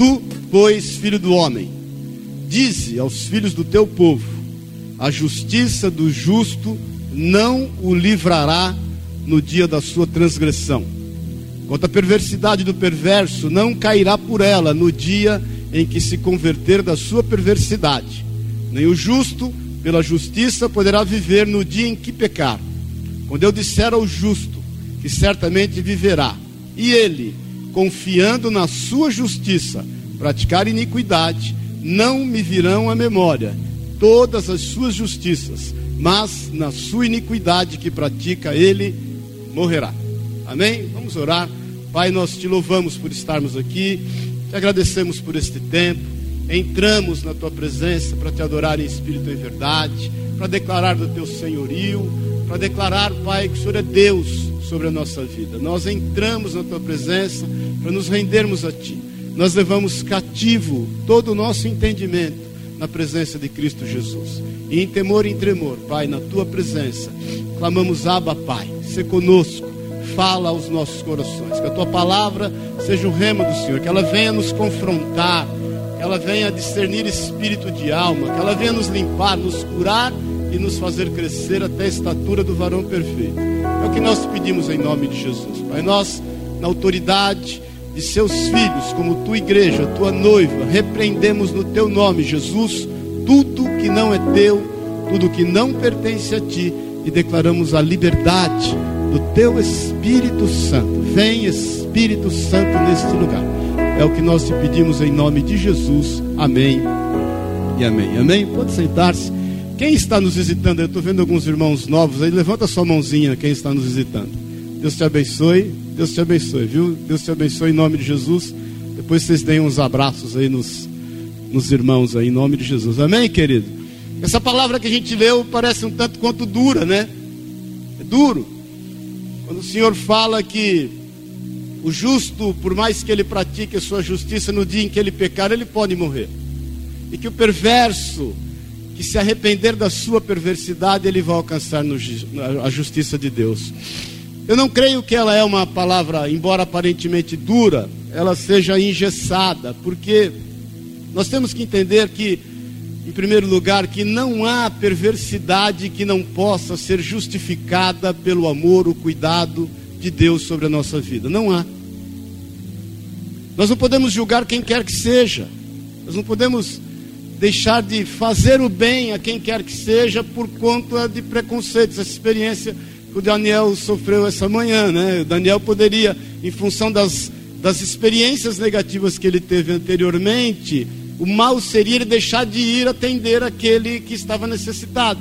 Tu, pois, filho do homem, dize aos filhos do teu povo: a justiça do justo não o livrará no dia da sua transgressão. Quanto à perversidade do perverso, não cairá por ela no dia em que se converter da sua perversidade. Nem o justo, pela justiça, poderá viver no dia em que pecar. Quando eu disser ao justo que certamente viverá, e ele, confiando na sua justiça, praticar iniquidade, não me virão à memória todas as suas justiças, mas na sua iniquidade que pratica ele morrerá. Amém? Vamos orar. Pai, nós te louvamos por estarmos aqui, te agradecemos por este tempo. Entramos na tua presença para te adorar em espírito e verdade, para declarar do teu senhorio, para declarar, Pai, que o Senhor é Deus sobre a nossa vida. Nós entramos na tua presença para nos rendermos a ti. Nós levamos cativo todo o nosso entendimento na presença de Cristo Jesus. E em temor e em tremor, Pai, na tua presença, clamamos, Abba, Pai, se conosco, fala aos nossos corações, que a tua palavra seja o rema do Senhor, que ela venha nos confrontar, que ela venha discernir espírito de alma, que ela venha nos limpar, nos curar e nos fazer crescer até a estatura do varão perfeito. É o que nós pedimos em nome de Jesus, Pai. Nós, na autoridade, de seus filhos, como tua igreja, tua noiva, repreendemos no teu nome, Jesus, tudo que não é teu, tudo que não pertence a ti, e declaramos a liberdade do teu Espírito Santo. Vem, Espírito Santo, neste lugar. É o que nós te pedimos em nome de Jesus. Amém e amém. Amém? Pode sentar-se. Quem está nos visitando? Eu estou vendo alguns irmãos novos aí. Levanta sua mãozinha, quem está nos visitando. Deus te abençoe. Deus te abençoe, viu? Deus te abençoe em nome de Jesus. Depois vocês deem uns abraços aí nos, nos irmãos aí, em nome de Jesus. Amém, querido? Essa palavra que a gente leu parece um tanto quanto dura, né? É duro. Quando o Senhor fala que o justo, por mais que ele pratique a sua justiça, no dia em que ele pecar, ele pode morrer. E que o perverso, que se arrepender da sua perversidade, ele vai alcançar no, a justiça de Deus. Eu não creio que ela é uma palavra, embora aparentemente dura, ela seja engessada, porque nós temos que entender que, em primeiro lugar, que não há perversidade que não possa ser justificada pelo amor, o cuidado de Deus sobre a nossa vida. Não há. Nós não podemos julgar quem quer que seja. Nós não podemos deixar de fazer o bem a quem quer que seja por conta de preconceitos. Essa experiência que o Daniel sofreu essa manhã, né? O Daniel poderia, em função das, das experiências negativas que ele teve anteriormente, o mal seria ele deixar de ir atender aquele que estava necessitado.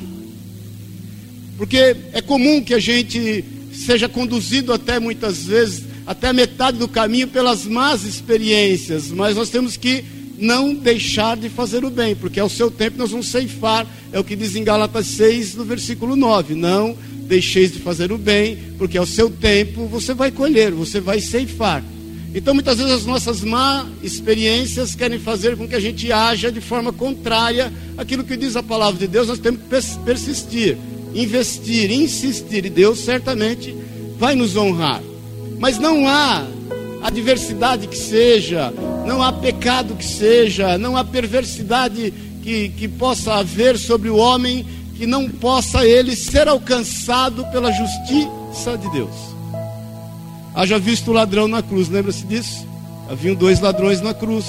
Porque é comum que a gente seja conduzido até muitas vezes, até a metade do caminho pelas más experiências, mas nós temos que não deixar de fazer o bem, porque ao seu tempo nós vamos ceifar, é o que diz em Gálatas 6, no versículo 9, não deixeis de fazer o bem, porque ao seu tempo você vai colher, você vai ceifar. Então, muitas vezes, as nossas má experiências querem fazer com que a gente haja de forma contrária àquilo que diz a palavra de Deus. Nós temos que persistir, investir, insistir, e Deus certamente vai nos honrar. Mas não há adversidade que seja, não há pecado que seja, não há perversidade que, que possa haver sobre o homem que não possa ele ser alcançado pela justiça de Deus. Haja visto o ladrão na cruz, lembra-se disso? Haviam dois ladrões na cruz.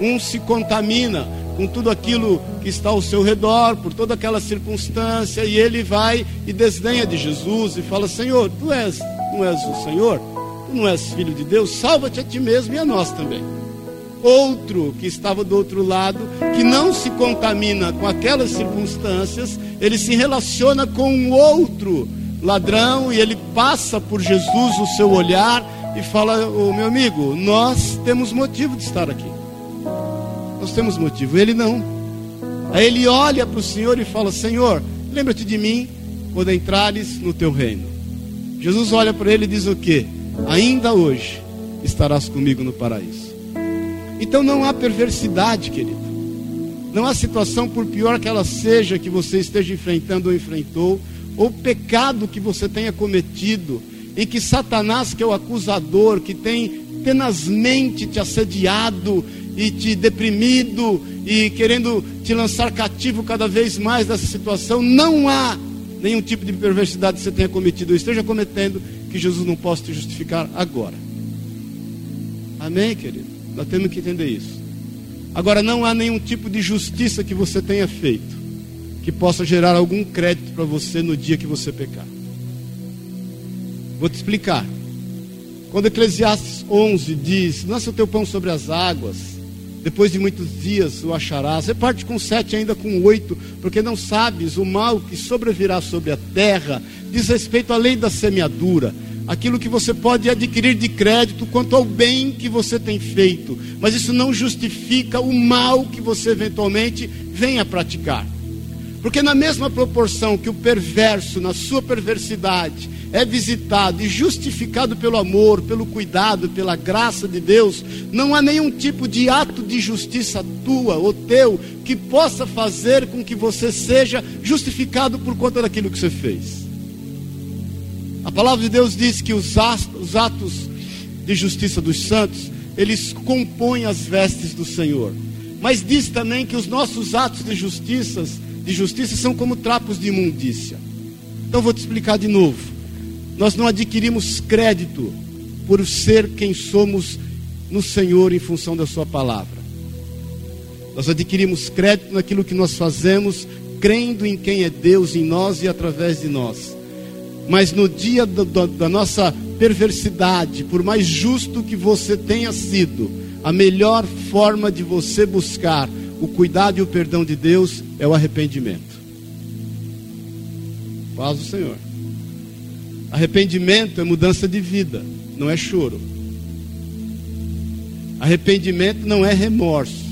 Um se contamina com tudo aquilo que está ao seu redor, por toda aquela circunstância, e ele vai e desdenha de Jesus e fala: Senhor, tu és, não és o Senhor? Tu não és filho de Deus? Salva-te a ti mesmo e a nós também outro que estava do outro lado, que não se contamina com aquelas circunstâncias, ele se relaciona com um outro ladrão e ele passa por Jesus o seu olhar e fala: oh, meu amigo, nós temos motivo de estar aqui. Nós temos motivo, ele não. Aí ele olha para o Senhor e fala: Senhor, lembra-te de mim quando entrares no teu reino. Jesus olha para ele e diz o que? Ainda hoje estarás comigo no paraíso. Então não há perversidade, querido. Não há situação, por pior que ela seja, que você esteja enfrentando ou enfrentou, ou pecado que você tenha cometido, em que Satanás, que é o acusador, que tem tenazmente te assediado e te deprimido e querendo te lançar cativo cada vez mais dessa situação, não há nenhum tipo de perversidade que você tenha cometido ou esteja cometendo que Jesus não possa te justificar agora. Amém, querido? Nós temos que entender isso. Agora, não há nenhum tipo de justiça que você tenha feito que possa gerar algum crédito para você no dia que você pecar. Vou te explicar. Quando Eclesiastes 11 diz: Lança o teu pão sobre as águas, depois de muitos dias o acharás. Você parte com sete, ainda com oito, porque não sabes o mal que sobrevirá sobre a terra, diz respeito à lei da semeadura aquilo que você pode adquirir de crédito quanto ao bem que você tem feito, mas isso não justifica o mal que você eventualmente venha praticar. Porque, na mesma proporção que o perverso, na sua perversidade, é visitado e justificado pelo amor, pelo cuidado, pela graça de Deus, não há nenhum tipo de ato de justiça tua ou teu que possa fazer com que você seja justificado por conta daquilo que você fez. A palavra de Deus diz que os atos de justiça dos santos, eles compõem as vestes do Senhor. Mas diz também que os nossos atos de justiça, de justiça são como trapos de imundícia. Então vou te explicar de novo. Nós não adquirimos crédito por ser quem somos no Senhor em função da sua palavra. Nós adquirimos crédito naquilo que nós fazemos, crendo em quem é Deus em nós e através de nós. Mas no dia do, do, da nossa perversidade, por mais justo que você tenha sido, a melhor forma de você buscar o cuidado e o perdão de Deus é o arrependimento. Paz do Senhor. Arrependimento é mudança de vida, não é choro. Arrependimento não é remorso.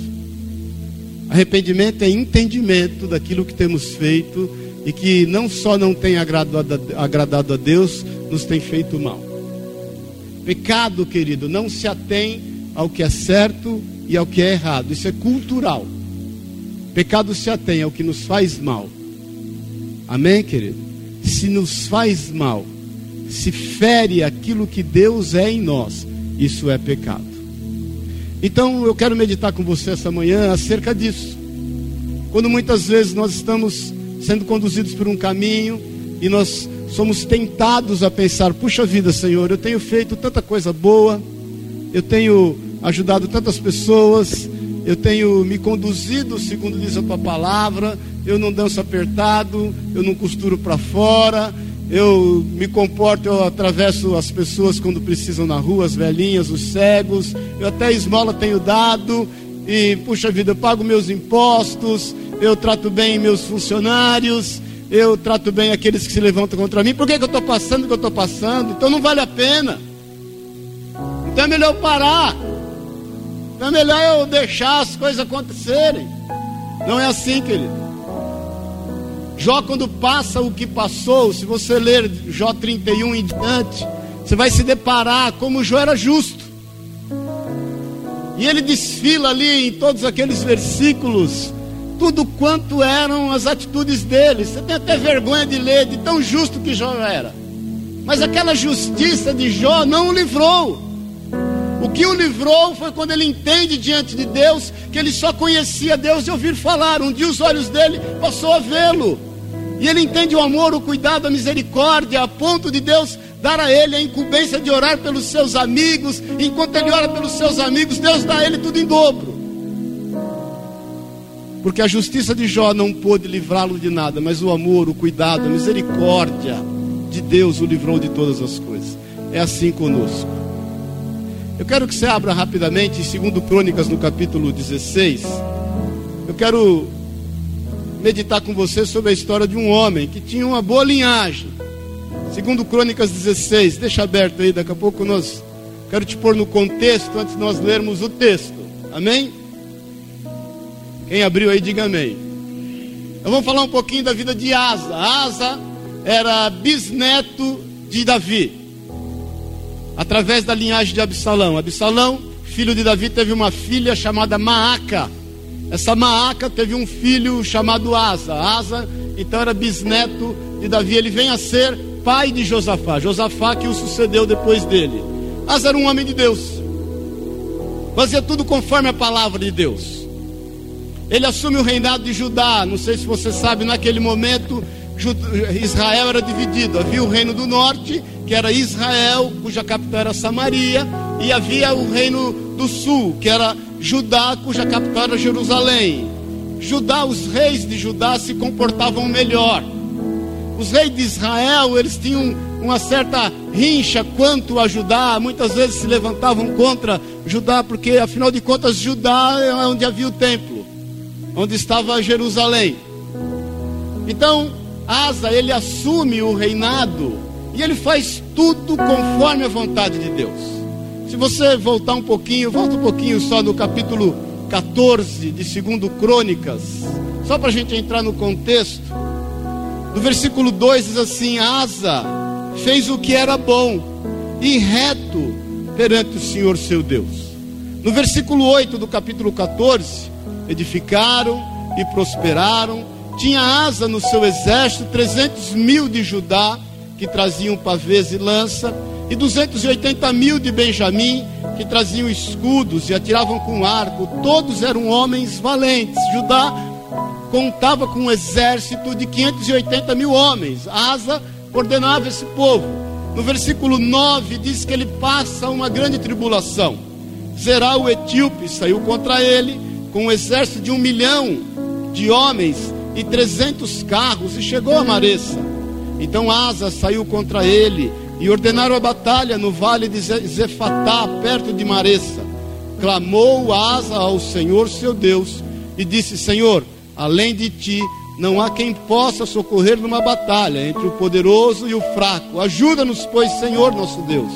Arrependimento é entendimento daquilo que temos feito e que não só não tem agradado, agradado a Deus, nos tem feito mal. Pecado, querido, não se atém ao que é certo e ao que é errado, isso é cultural. Pecado se atém ao que nos faz mal. Amém, querido? Se nos faz mal, se fere aquilo que Deus é em nós, isso é pecado. Então eu quero meditar com você essa manhã acerca disso. Quando muitas vezes nós estamos sendo conduzidos por um caminho e nós somos tentados a pensar: puxa vida, Senhor, eu tenho feito tanta coisa boa, eu tenho ajudado tantas pessoas, eu tenho me conduzido segundo diz a tua palavra, eu não danço apertado, eu não costuro para fora, eu me comporto, eu atravesso as pessoas quando precisam na rua, as velhinhas, os cegos, eu até esmola tenho dado, e puxa vida, eu pago meus impostos, eu trato bem meus funcionários, eu trato bem aqueles que se levantam contra mim. Por que, que eu estou passando o que eu estou passando? Então não vale a pena. Então é melhor eu parar. Então é melhor eu deixar as coisas acontecerem. Não é assim, querido. Jó, quando passa o que passou, se você ler Jó 31 em diante, você vai se deparar como Jó era justo. E ele desfila ali em todos aqueles versículos tudo quanto eram as atitudes dele. Você tem até vergonha de ler, de tão justo que Jó era. Mas aquela justiça de Jó não o livrou. O que o livrou foi quando ele entende diante de Deus que ele só conhecia Deus de ouvir falar. Um dia os olhos dele passou a vê-lo. E ele entende o amor, o cuidado, a misericórdia, a ponto de Deus dar a ele a incumbência de orar pelos seus amigos. Enquanto ele ora pelos seus amigos, Deus dá a ele tudo em dobro. Porque a justiça de Jó não pôde livrá-lo de nada, mas o amor, o cuidado, a misericórdia de Deus o livrou de todas as coisas. É assim conosco. Eu quero que você abra rapidamente em 2 Crônicas, no capítulo 16. Eu quero meditar com você sobre a história de um homem que tinha uma boa linhagem. Segundo Crônicas 16, deixa aberto aí, daqui a pouco nós quero te pôr no contexto antes de nós lermos o texto. Amém? Quem abriu aí, diga amém. Eu vou falar um pouquinho da vida de Asa. Asa era bisneto de Davi, através da linhagem de Absalão. Absalão, filho de Davi, teve uma filha chamada Maaca. Essa Maaca teve um filho chamado Asa. Asa, então, era bisneto de Davi. Ele vem a ser pai de Josafá. Josafá que o sucedeu depois dele. Asa era um homem de Deus. fazia tudo conforme a palavra de Deus. Ele assume o reinado de Judá. Não sei se você sabe, naquele momento Israel era dividido. Havia o reino do norte, que era Israel, cuja capital era Samaria, e havia o reino do sul, que era Judá, cuja capital era Jerusalém. Judá, os reis de Judá se comportavam melhor. Os reis de Israel, eles tinham uma certa rincha quanto a Judá, muitas vezes se levantavam contra Judá, porque afinal de contas Judá é onde havia o templo, onde estava Jerusalém. Então, Asa, ele assume o reinado e ele faz tudo conforme a vontade de Deus. Se você voltar um pouquinho, volta um pouquinho só no capítulo 14 de 2 Crônicas, só para a gente entrar no contexto. No versículo 2 diz assim: Asa fez o que era bom e reto perante o Senhor seu Deus. No versículo 8 do capítulo 14, edificaram e prosperaram tinha asa no seu exército 300 mil de Judá, que traziam pavês e lança, e 280 mil de Benjamim, que traziam escudos e atiravam com arco. Todos eram homens valentes. Judá contava com um exército de 580 mil homens. Asa ordenava esse povo. No versículo 9 diz que ele passa uma grande tribulação. Zerá o etíope saiu contra ele com um exército de um milhão de homens e trezentos carros e chegou a Maressa. Então Asa saiu contra ele e ordenaram a batalha no vale de Zefatá, perto de Maressa. Clamou Asa ao Senhor seu Deus e disse: Senhor, além de ti, não há quem possa socorrer numa batalha entre o poderoso e o fraco. Ajuda-nos, pois, Senhor nosso Deus,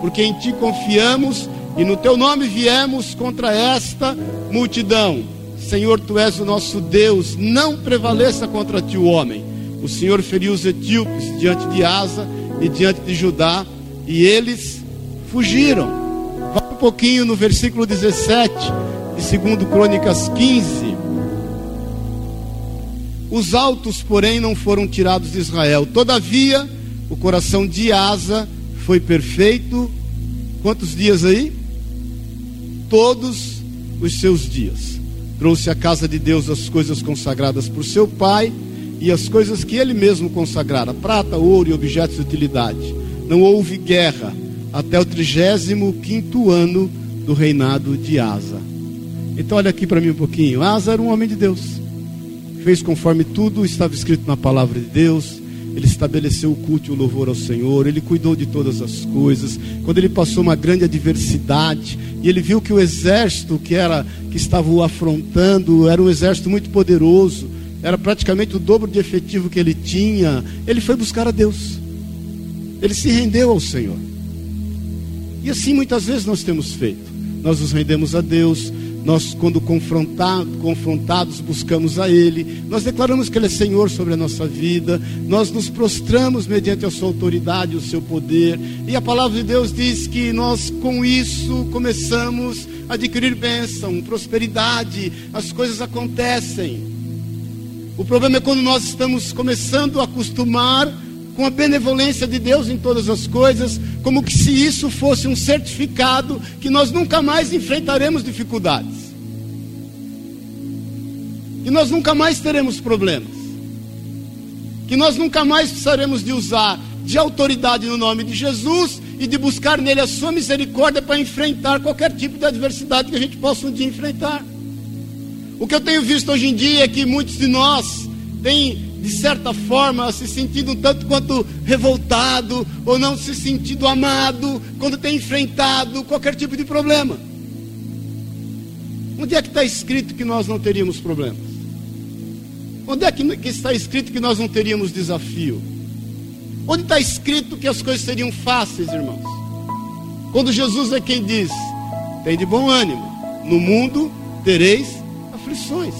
porque em ti confiamos e no teu nome viemos contra esta multidão. Senhor, tu és o nosso Deus, não prevaleça contra ti o homem. O Senhor feriu os etíopes diante de Asa e diante de Judá, e eles fugiram. Vá um pouquinho no versículo 17 de 2 Crônicas 15. Os altos, porém, não foram tirados de Israel. Todavia, o coração de Asa foi perfeito. Quantos dias aí? Todos os seus dias trouxe à casa de Deus as coisas consagradas por seu pai e as coisas que ele mesmo consagrara, prata, ouro e objetos de utilidade. Não houve guerra até o 35 ano do reinado de Asa. Então olha aqui para mim um pouquinho. Asa era um homem de Deus. Fez conforme tudo estava escrito na palavra de Deus ele estabeleceu o culto e o louvor ao Senhor, ele cuidou de todas as coisas. Quando ele passou uma grande adversidade, e ele viu que o exército que era que estava o afrontando era um exército muito poderoso, era praticamente o dobro de efetivo que ele tinha, ele foi buscar a Deus. Ele se rendeu ao Senhor. E assim muitas vezes nós temos feito. Nós nos rendemos a Deus, nós, quando confrontado, confrontados, buscamos a Ele, nós declaramos que Ele é Senhor sobre a nossa vida, nós nos prostramos mediante a Sua autoridade, o Seu poder, e a palavra de Deus diz que nós, com isso, começamos a adquirir bênção, prosperidade, as coisas acontecem. O problema é quando nós estamos começando a acostumar com a benevolência de Deus em todas as coisas, como que se isso fosse um certificado que nós nunca mais enfrentaremos dificuldades, que nós nunca mais teremos problemas, que nós nunca mais precisaremos de usar de autoridade no nome de Jesus e de buscar nele a sua misericórdia para enfrentar qualquer tipo de adversidade que a gente possa um dia enfrentar. O que eu tenho visto hoje em dia é que muitos de nós têm de certa forma, se sentindo tanto quanto revoltado, ou não se sentindo amado, quando tem enfrentado qualquer tipo de problema. Onde é que está escrito que nós não teríamos problemas? Onde é que está escrito que nós não teríamos desafio? Onde está escrito que as coisas seriam fáceis, irmãos? Quando Jesus é quem diz: tem de bom ânimo, no mundo tereis aflições.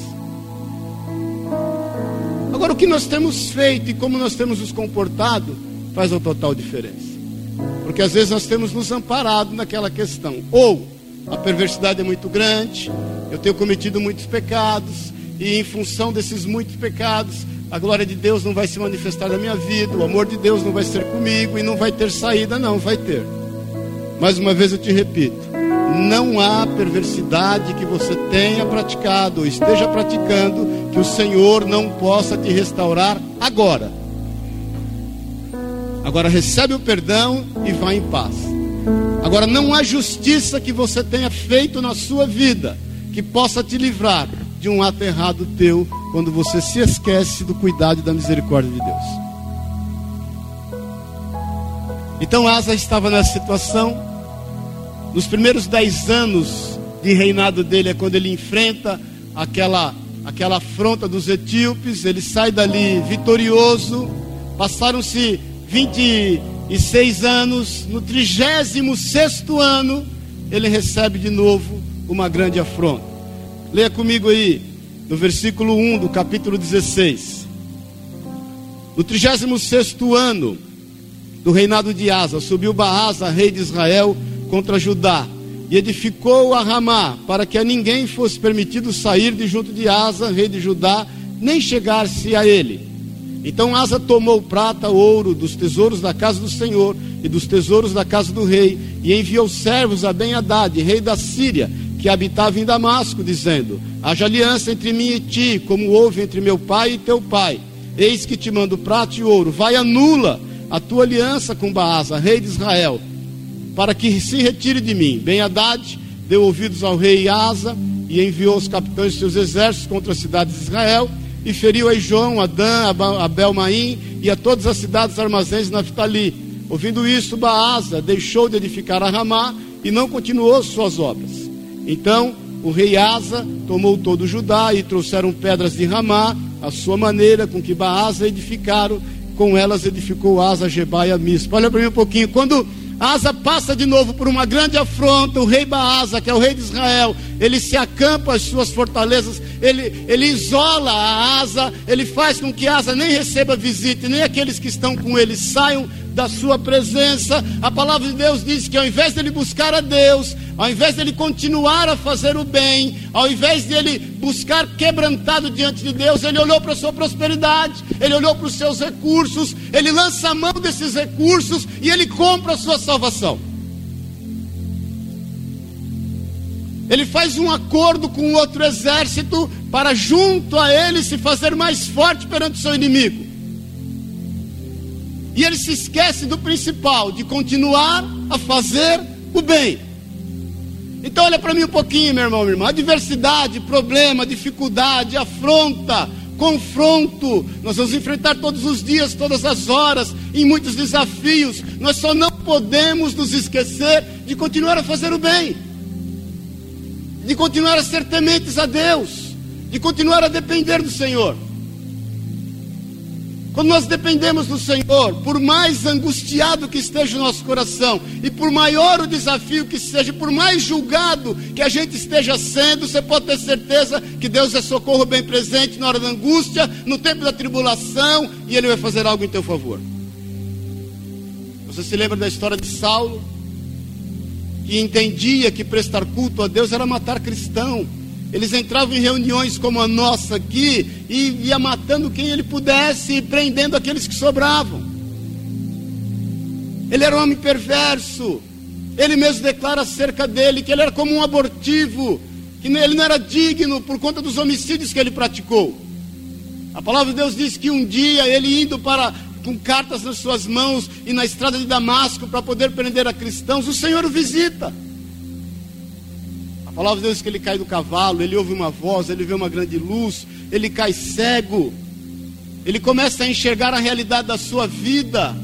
Agora, o que nós temos feito e como nós temos nos comportado faz uma total diferença. Porque às vezes nós temos nos amparado naquela questão. Ou a perversidade é muito grande, eu tenho cometido muitos pecados, e em função desses muitos pecados, a glória de Deus não vai se manifestar na minha vida, o amor de Deus não vai ser comigo e não vai ter saída, não, vai ter. Mais uma vez eu te repito: não há perversidade que você tenha praticado ou esteja praticando que o Senhor não possa te restaurar agora. Agora recebe o perdão e vai em paz. Agora não há justiça que você tenha feito na sua vida que possa te livrar de um ato errado teu quando você se esquece do cuidado e da misericórdia de Deus. Então Asa estava nessa situação. Nos primeiros dez anos de reinado dele é quando ele enfrenta aquela, aquela afronta dos etíopes. Ele sai dali vitorioso. Passaram-se 26 anos. No 36 ano, ele recebe de novo uma grande afronta. Leia comigo aí, no versículo 1 do capítulo 16. No 36 ano do reinado de Asa, subiu Baasa, rei de Israel, contra Judá, e edificou a Ramá, para que a ninguém fosse permitido sair de junto de Asa, rei de Judá, nem chegar-se a ele. Então Asa tomou prata, ouro dos tesouros da casa do Senhor e dos tesouros da casa do rei, e enviou servos a Ben-Hadad, rei da Síria, que habitava em Damasco, dizendo: Haja aliança entre mim e ti, como houve entre meu pai e teu pai. Eis que te mando prata e ouro. Vai anula a tua aliança com Baasa, rei de Israel, para que se retire de mim. Ben Haddad deu ouvidos ao rei Asa e enviou os capitães de seus exércitos contra as cidades de Israel e feriu a João, Adã, Abel Maim e a todas as cidades armazéns de Naftali. Ouvindo isso, Baasa deixou de edificar a Ramá e não continuou suas obras. Então o rei Asa tomou todo o Judá e trouxeram pedras de Ramá, a sua maneira com que Baasa edificaram, com elas edificou Asa, Jebá e Amispa. Olha para mim um pouquinho, quando Asa passa de novo por uma grande afronta, o rei Baasa, que é o rei de Israel, ele se acampa as suas fortalezas, ele, ele isola a Asa, ele faz com que Asa nem receba visita, nem aqueles que estão com ele saiam da sua presença. A palavra de Deus diz que ao invés dele buscar a Deus, ao invés dele continuar a fazer o bem, ao invés dele buscar quebrantado diante de Deus, ele olhou para a sua prosperidade, ele olhou para os seus recursos, ele lança a mão desses recursos e ele compra a sua salvação. Ele faz um acordo com outro exército para junto a ele se fazer mais forte perante o seu inimigo. E ele se esquece do principal, de continuar a fazer o bem. Então olha para mim um pouquinho, meu irmão, minha irmã. Adversidade, problema, dificuldade, afronta, confronto. Nós vamos enfrentar todos os dias, todas as horas, em muitos desafios. Nós só não podemos nos esquecer de continuar a fazer o bem, de continuar a ser tementes a Deus, de continuar a depender do Senhor. Quando nós dependemos do Senhor, por mais angustiado que esteja o nosso coração, e por maior o desafio que seja, por mais julgado que a gente esteja sendo, você pode ter certeza que Deus é socorro bem presente na hora da angústia, no tempo da tribulação, e Ele vai fazer algo em teu favor. Você se lembra da história de Saulo, que entendia que prestar culto a Deus era matar cristão. Eles entravam em reuniões como a nossa aqui e ia matando quem ele pudesse e prendendo aqueles que sobravam. Ele era um homem perverso. Ele mesmo declara acerca dele que ele era como um abortivo, que ele não era digno por conta dos homicídios que ele praticou. A palavra de Deus diz que um dia ele indo para com cartas nas suas mãos e na estrada de Damasco para poder prender a cristãos, o Senhor o visita palavra de Deus que ele cai do cavalo, ele ouve uma voz, ele vê uma grande luz, ele cai cego, ele começa a enxergar a realidade da sua vida,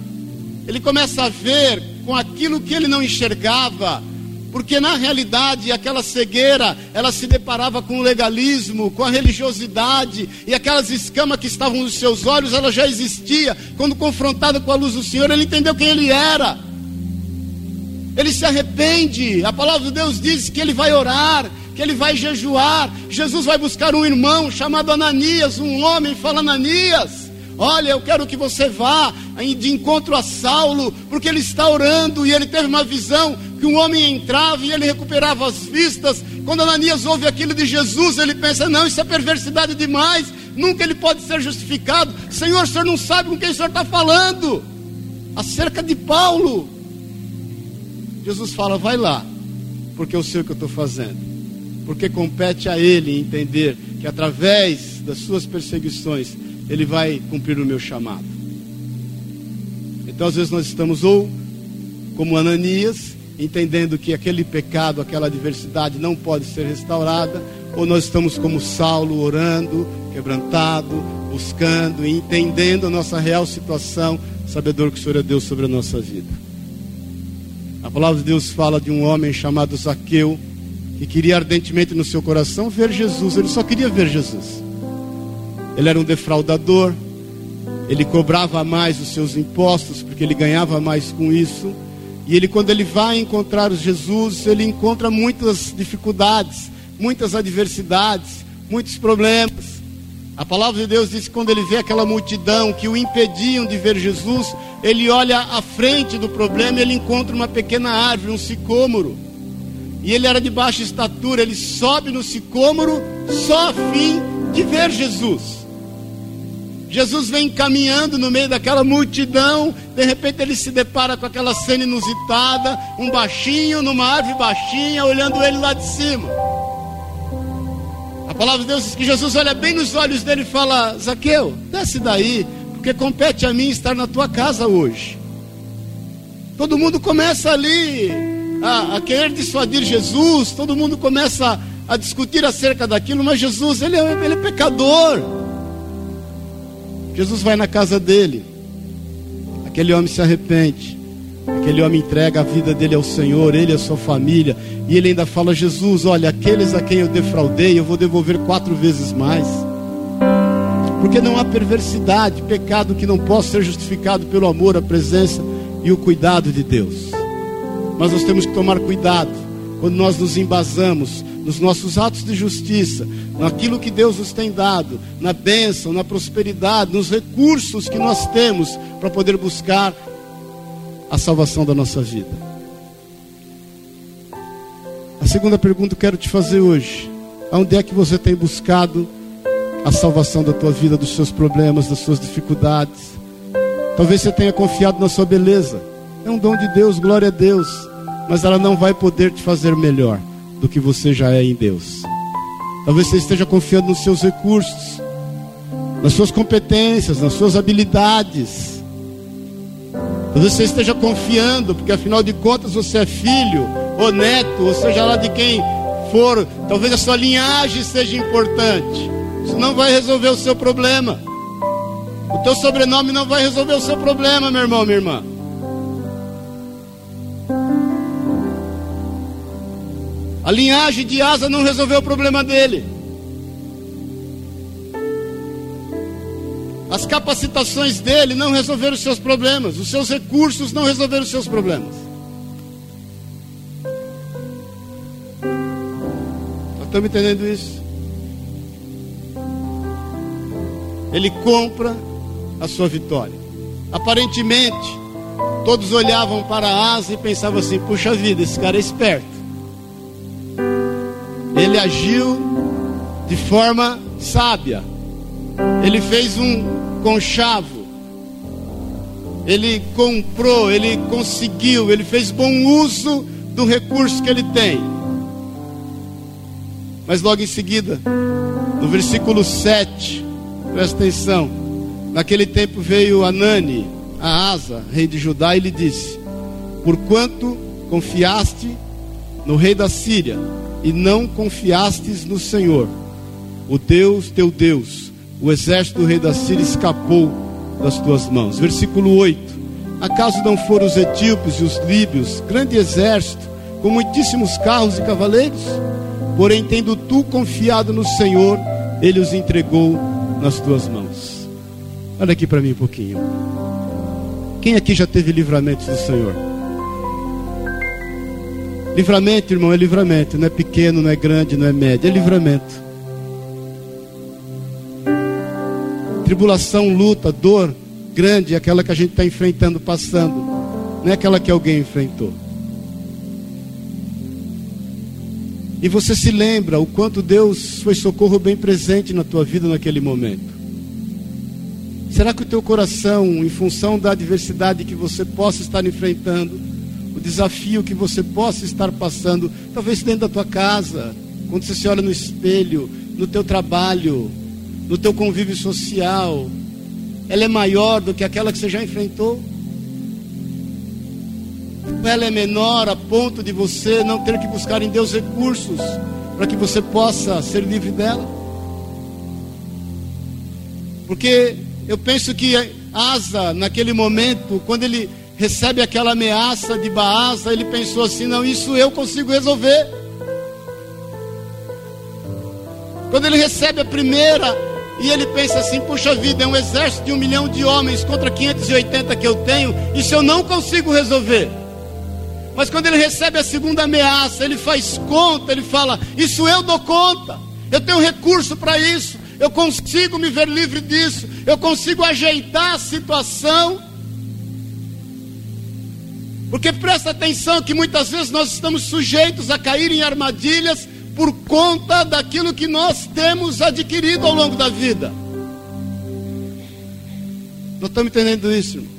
ele começa a ver com aquilo que ele não enxergava, porque na realidade aquela cegueira, ela se deparava com o legalismo, com a religiosidade, e aquelas escamas que estavam nos seus olhos, ela já existia. Quando confrontado com a luz do Senhor, ele entendeu quem ele era ele se arrepende. A palavra de Deus diz que ele vai orar, que ele vai jejuar. Jesus vai buscar um irmão chamado Ananias, um homem, fala Ananias. Olha, eu quero que você vá de encontro a Saulo, porque ele está orando e ele teve uma visão que um homem entrava e ele recuperava as vistas. Quando Ananias ouve aquilo de Jesus, ele pensa: não, isso é perversidade demais, nunca ele pode ser justificado. Senhor, o senhor não sabe com quem o senhor está falando. Acerca de Paulo, Jesus fala: vai lá, porque eu sei o que eu estou fazendo. Porque compete a Ele entender que através das suas perseguições, Ele vai cumprir o meu chamado. Então, às vezes, nós estamos ou como Ananias, entendendo que aquele pecado, aquela adversidade não pode ser restaurada, ou nós estamos como Saulo, orando, quebrantado, buscando e entendendo a nossa real situação, sabedor que o Senhor é Deus sobre a nossa vida. Palavra de Deus fala de um homem chamado Zaqueu, que queria ardentemente no seu coração ver Jesus, ele só queria ver Jesus. Ele era um defraudador, ele cobrava mais os seus impostos, porque ele ganhava mais com isso. E ele, quando ele vai encontrar Jesus, ele encontra muitas dificuldades, muitas adversidades, muitos problemas. A palavra de Deus diz que quando ele vê aquela multidão que o impediam de ver Jesus, ele olha à frente do problema e ele encontra uma pequena árvore, um sicômoro. E ele era de baixa estatura, ele sobe no sicômoro só a fim de ver Jesus. Jesus vem caminhando no meio daquela multidão, de repente ele se depara com aquela cena inusitada, um baixinho numa árvore baixinha, olhando ele lá de cima. A palavra de Deus diz que Jesus olha bem nos olhos dele e fala: Zaqueu, desce daí, porque compete a mim estar na tua casa hoje. Todo mundo começa ali a, a querer dissuadir Jesus, todo mundo começa a, discutir acerca daquilo, mas Jesus, ele é, ele é pecador. Jesus vai na casa dele. Aquele homem se arrepende. Aquele homem entrega a vida dele ao Senhor, ele e a sua família. E ele ainda fala: Jesus, olha, aqueles a quem eu defraudei, eu vou devolver quatro vezes mais. Porque não há perversidade, pecado que não possa ser justificado pelo amor, a presença e o cuidado de Deus. Mas nós temos que tomar cuidado quando nós nos embasamos nos nossos atos de justiça, naquilo que Deus nos tem dado, na bênção, na prosperidade, nos recursos que nós temos para poder buscar a salvação da nossa vida. A segunda pergunta que quero te fazer hoje: aonde é que você tem buscado a salvação da tua vida, dos seus problemas, das suas dificuldades? Talvez você tenha confiado na sua beleza. É um dom de Deus, glória a Deus, mas ela não vai poder te fazer melhor do que você já é em Deus. Talvez você esteja confiando nos seus recursos, nas suas competências, nas suas habilidades. Você esteja confiando, porque afinal de contas você é filho ou neto, ou seja lá de quem for. Talvez a sua linhagem seja importante. Isso não vai resolver o seu problema. O teu sobrenome não vai resolver o seu problema, meu irmão, minha irmã. A linhagem de Asa não resolveu o problema dele. As capacitações dele não resolveram os seus problemas. Os seus recursos não resolveram os seus problemas. Nós estamos entendendo isso? Ele compra a sua vitória. Aparentemente, todos olhavam para Asa e pensavam assim: puxa vida, esse cara é esperto ele agiu de forma sábia. Ele fez um conchavo. Ele comprou, ele conseguiu, ele fez bom uso do recurso que ele tem. Mas logo em seguida, no versículo 7, presta atenção. Naquele tempo veio Anani, a Asa, rei de Judá, e lhe disse: Porquanto confiaste no rei da Síria, e não confiastes no Senhor, o Deus, teu Deus, o exército do rei da Síria escapou das tuas mãos. Versículo 8: Acaso não foram os etíopes e os líbios, grande exército, com muitíssimos carros e cavaleiros? Porém, tendo tu confiado no Senhor, ele os entregou nas tuas mãos. Olha aqui para mim um pouquinho. Quem aqui já teve livramento do Senhor? Livramento, irmão, é livramento. Não é pequeno, não é grande, não é médio. É livramento. Tribulação, luta, dor grande é aquela que a gente está enfrentando, passando. Não é aquela que alguém enfrentou. E você se lembra o quanto Deus foi socorro bem presente na tua vida naquele momento. Será que o teu coração, em função da adversidade que você possa estar enfrentando, o desafio que você possa estar passando, talvez dentro da tua casa, quando você se olha no espelho, no teu trabalho, no teu convívio social, ela é maior do que aquela que você já enfrentou? Ela é menor a ponto de você não ter que buscar em Deus recursos para que você possa ser livre dela? Porque eu penso que Asa, naquele momento, quando ele recebe aquela ameaça de Baasa, ele pensou assim: não, isso eu consigo resolver. Quando ele recebe a primeira, e ele pensa assim: puxa vida, é um exército de um milhão de homens contra 580 que eu tenho, isso eu não consigo resolver. Mas quando ele recebe a segunda ameaça, ele faz conta, ele fala: Isso eu dou conta, eu tenho recurso para isso, eu consigo me ver livre disso, eu consigo ajeitar a situação. Porque presta atenção que muitas vezes nós estamos sujeitos a cair em armadilhas por conta daquilo que nós temos adquirido ao longo da vida. Não estamos entendendo isso, irmão?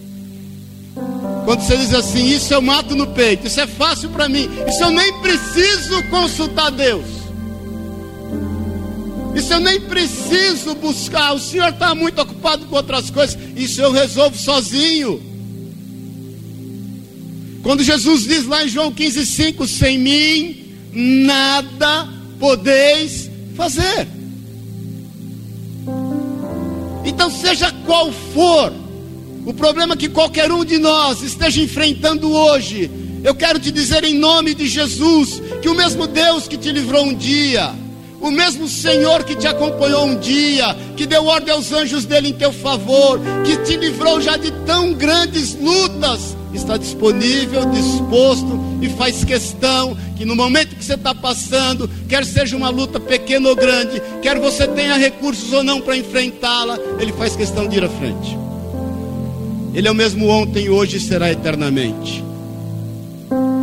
Quando você diz assim, isso eu mato no peito, isso é fácil para mim, isso eu nem preciso consultar Deus. Isso eu nem preciso buscar. O Senhor está muito ocupado com outras coisas. Isso eu resolvo sozinho. Quando Jesus diz lá em João 15,5: Sem mim nada podeis fazer. Então, seja qual for o problema que qualquer um de nós esteja enfrentando hoje, eu quero te dizer em nome de Jesus que o mesmo Deus que te livrou um dia, o mesmo Senhor que te acompanhou um dia, que deu ordem aos anjos dele em teu favor, que te livrou já de tão grandes lutas, está disponível, disposto e faz questão que no momento que você está passando, quer seja uma luta pequena ou grande, quer você tenha recursos ou não para enfrentá-la, ele faz questão de ir à frente. Ele é o mesmo ontem, hoje e será eternamente.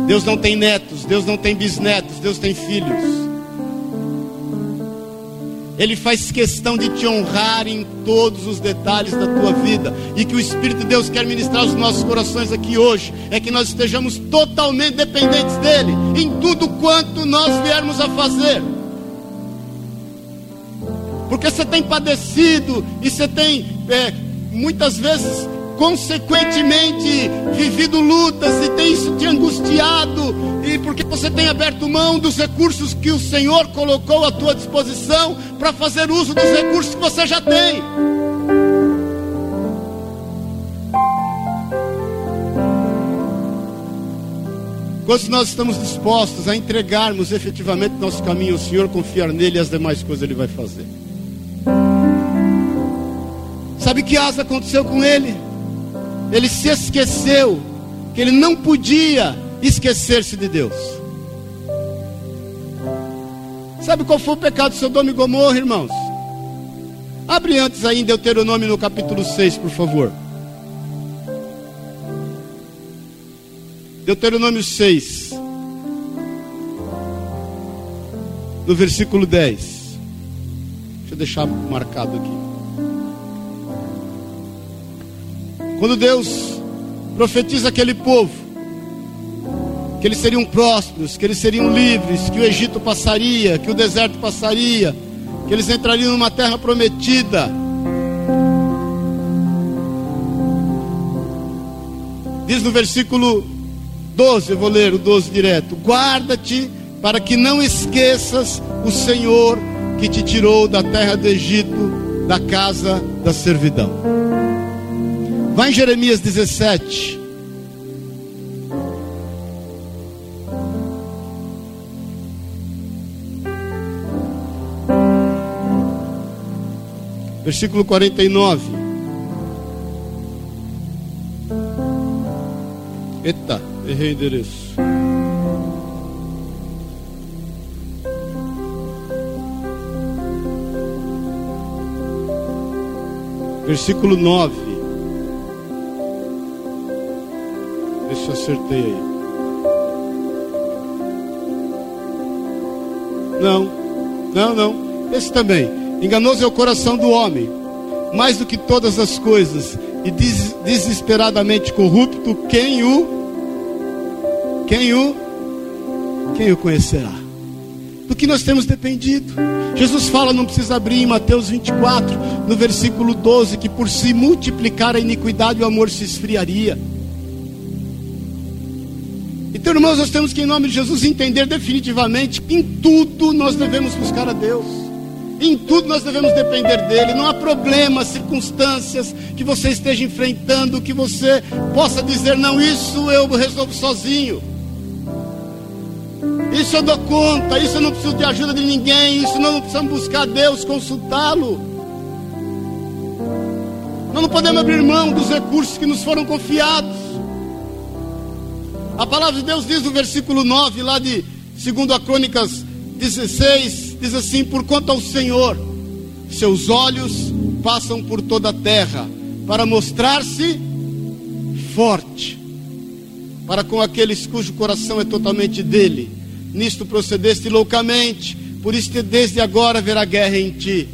Deus não tem netos, Deus não tem bisnetos, Deus tem filhos. Ele faz questão de te honrar em todos os detalhes da tua vida. E que o Espírito de Deus quer ministrar os nossos corações aqui hoje. É que nós estejamos totalmente dependentes dEle. Em tudo quanto nós viermos a fazer. Porque você tem padecido e você tem é, muitas vezes consequentemente vivido lutas e tem te angustiado, e porque você tem aberto mão dos recursos que o Senhor colocou à tua disposição para fazer uso dos recursos que você já tem. Quando nós estamos dispostos a entregarmos efetivamente nosso caminho ao Senhor, confiar nele e as demais coisas Ele vai fazer. Sabe que asa aconteceu com ele? Ele se esqueceu que ele não podia esquecer-se de Deus. Sabe qual foi o pecado de Sodoma e Gomorra, irmãos? Abre antes em Deuteronômio no capítulo 6, por favor. Deuteronômio 6, no versículo 10. Deixa eu deixar marcado aqui. Quando Deus profetiza aquele povo, que eles seriam prósperos, que eles seriam livres, que o Egito passaria, que o deserto passaria, que eles entrariam numa terra prometida. Diz no versículo 12, eu vou ler o 12 direto: Guarda-te para que não esqueças o Senhor que te tirou da terra do Egito, da casa da servidão. Vai em Jeremias 17. Versículo 49. Eita, errei o endereço. Versículo 9. Se acertei aí. Não, não, não. Esse também. Enganoso é o coração do homem, mais do que todas as coisas, e des desesperadamente corrupto, quem o quem o quem o conhecerá? Do que nós temos dependido. Jesus fala, não precisa abrir em Mateus 24, no versículo 12, que por se multiplicar a iniquidade o amor se esfriaria. Então, irmãos, nós temos que, em nome de Jesus, entender definitivamente que em tudo nós devemos buscar a Deus. Em tudo nós devemos depender dele. Não há problemas, circunstâncias que você esteja enfrentando que você possa dizer: não, isso eu resolvo sozinho. Isso eu dou conta. Isso eu não preciso de ajuda de ninguém. Isso nós não precisamos buscar Deus, consultá-lo. Nós não podemos abrir mão dos recursos que nos foram confiados. A palavra de Deus diz no versículo 9, lá de 2 Crônicas 16, diz assim: Por quanto ao Senhor, seus olhos passam por toda a terra, para mostrar-se forte, para com aqueles cujo coração é totalmente dele. Nisto procedeste loucamente, por isso desde agora haverá guerra em ti.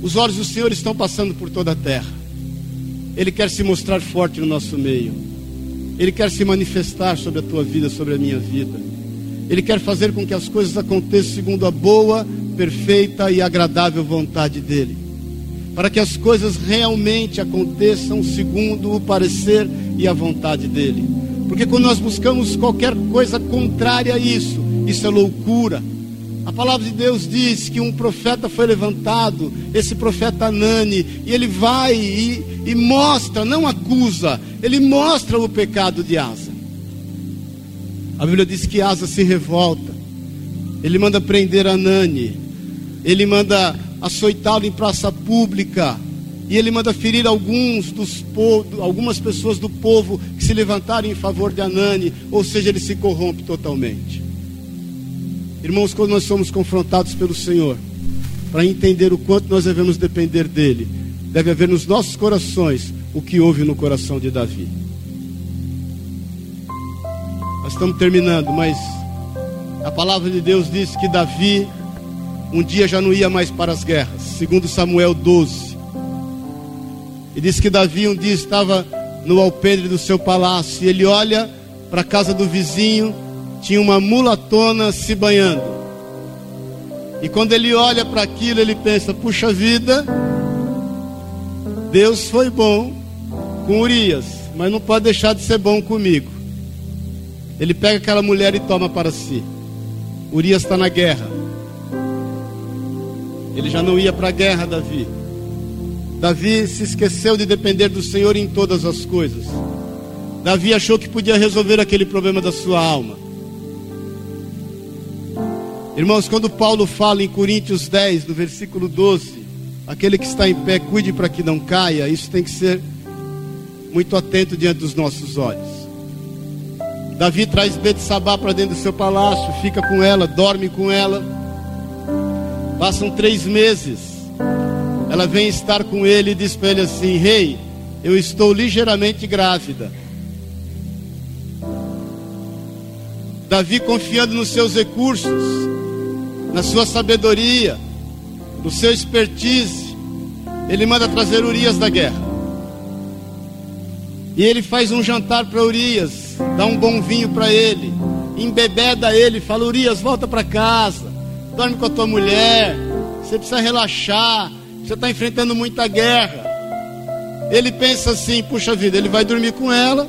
Os olhos do Senhor estão passando por toda a terra. Ele quer se mostrar forte no nosso meio. Ele quer se manifestar sobre a tua vida, sobre a minha vida. Ele quer fazer com que as coisas aconteçam segundo a boa, perfeita e agradável vontade dele. Para que as coisas realmente aconteçam segundo o parecer e a vontade dele. Porque quando nós buscamos qualquer coisa contrária a isso, isso é loucura. A palavra de Deus diz que um profeta foi levantado, esse profeta Anani, e ele vai e, e mostra, não acusa, ele mostra o pecado de Asa. A Bíblia diz que Asa se revolta. Ele manda prender Anani. Ele manda açoitá-lo em praça pública. E ele manda ferir alguns dos algumas pessoas do povo que se levantarem em favor de Anani, ou seja, ele se corrompe totalmente. Irmãos, quando nós somos confrontados pelo Senhor, para entender o quanto nós devemos depender dele, deve haver nos nossos corações o que houve no coração de Davi. Nós estamos terminando, mas a palavra de Deus diz que Davi um dia já não ia mais para as guerras, segundo Samuel 12. E diz que Davi um dia estava no alpendre do seu palácio e ele olha para a casa do vizinho, tinha uma mulatona se banhando. E quando ele olha para aquilo, ele pensa: puxa vida, Deus foi bom com Urias, mas não pode deixar de ser bom comigo. Ele pega aquela mulher e toma para si. Urias está na guerra. Ele já não ia para a guerra, Davi. Davi se esqueceu de depender do Senhor em todas as coisas. Davi achou que podia resolver aquele problema da sua alma. Irmãos, quando Paulo fala em Coríntios 10, no versículo 12, aquele que está em pé, cuide para que não caia, isso tem que ser muito atento diante dos nossos olhos. Davi traz Betsabá para dentro do seu palácio, fica com ela, dorme com ela. Passam três meses. Ela vem estar com ele e diz para ele assim: Rei, eu estou ligeiramente grávida. Davi confiando nos seus recursos, na sua sabedoria, no seu expertise, ele manda trazer Urias da guerra. E ele faz um jantar para Urias dá um bom vinho para ele, embebeda ele, fala: Urias, volta para casa, dorme com a tua mulher, você precisa relaxar, você está enfrentando muita guerra. Ele pensa assim: puxa vida, ele vai dormir com ela,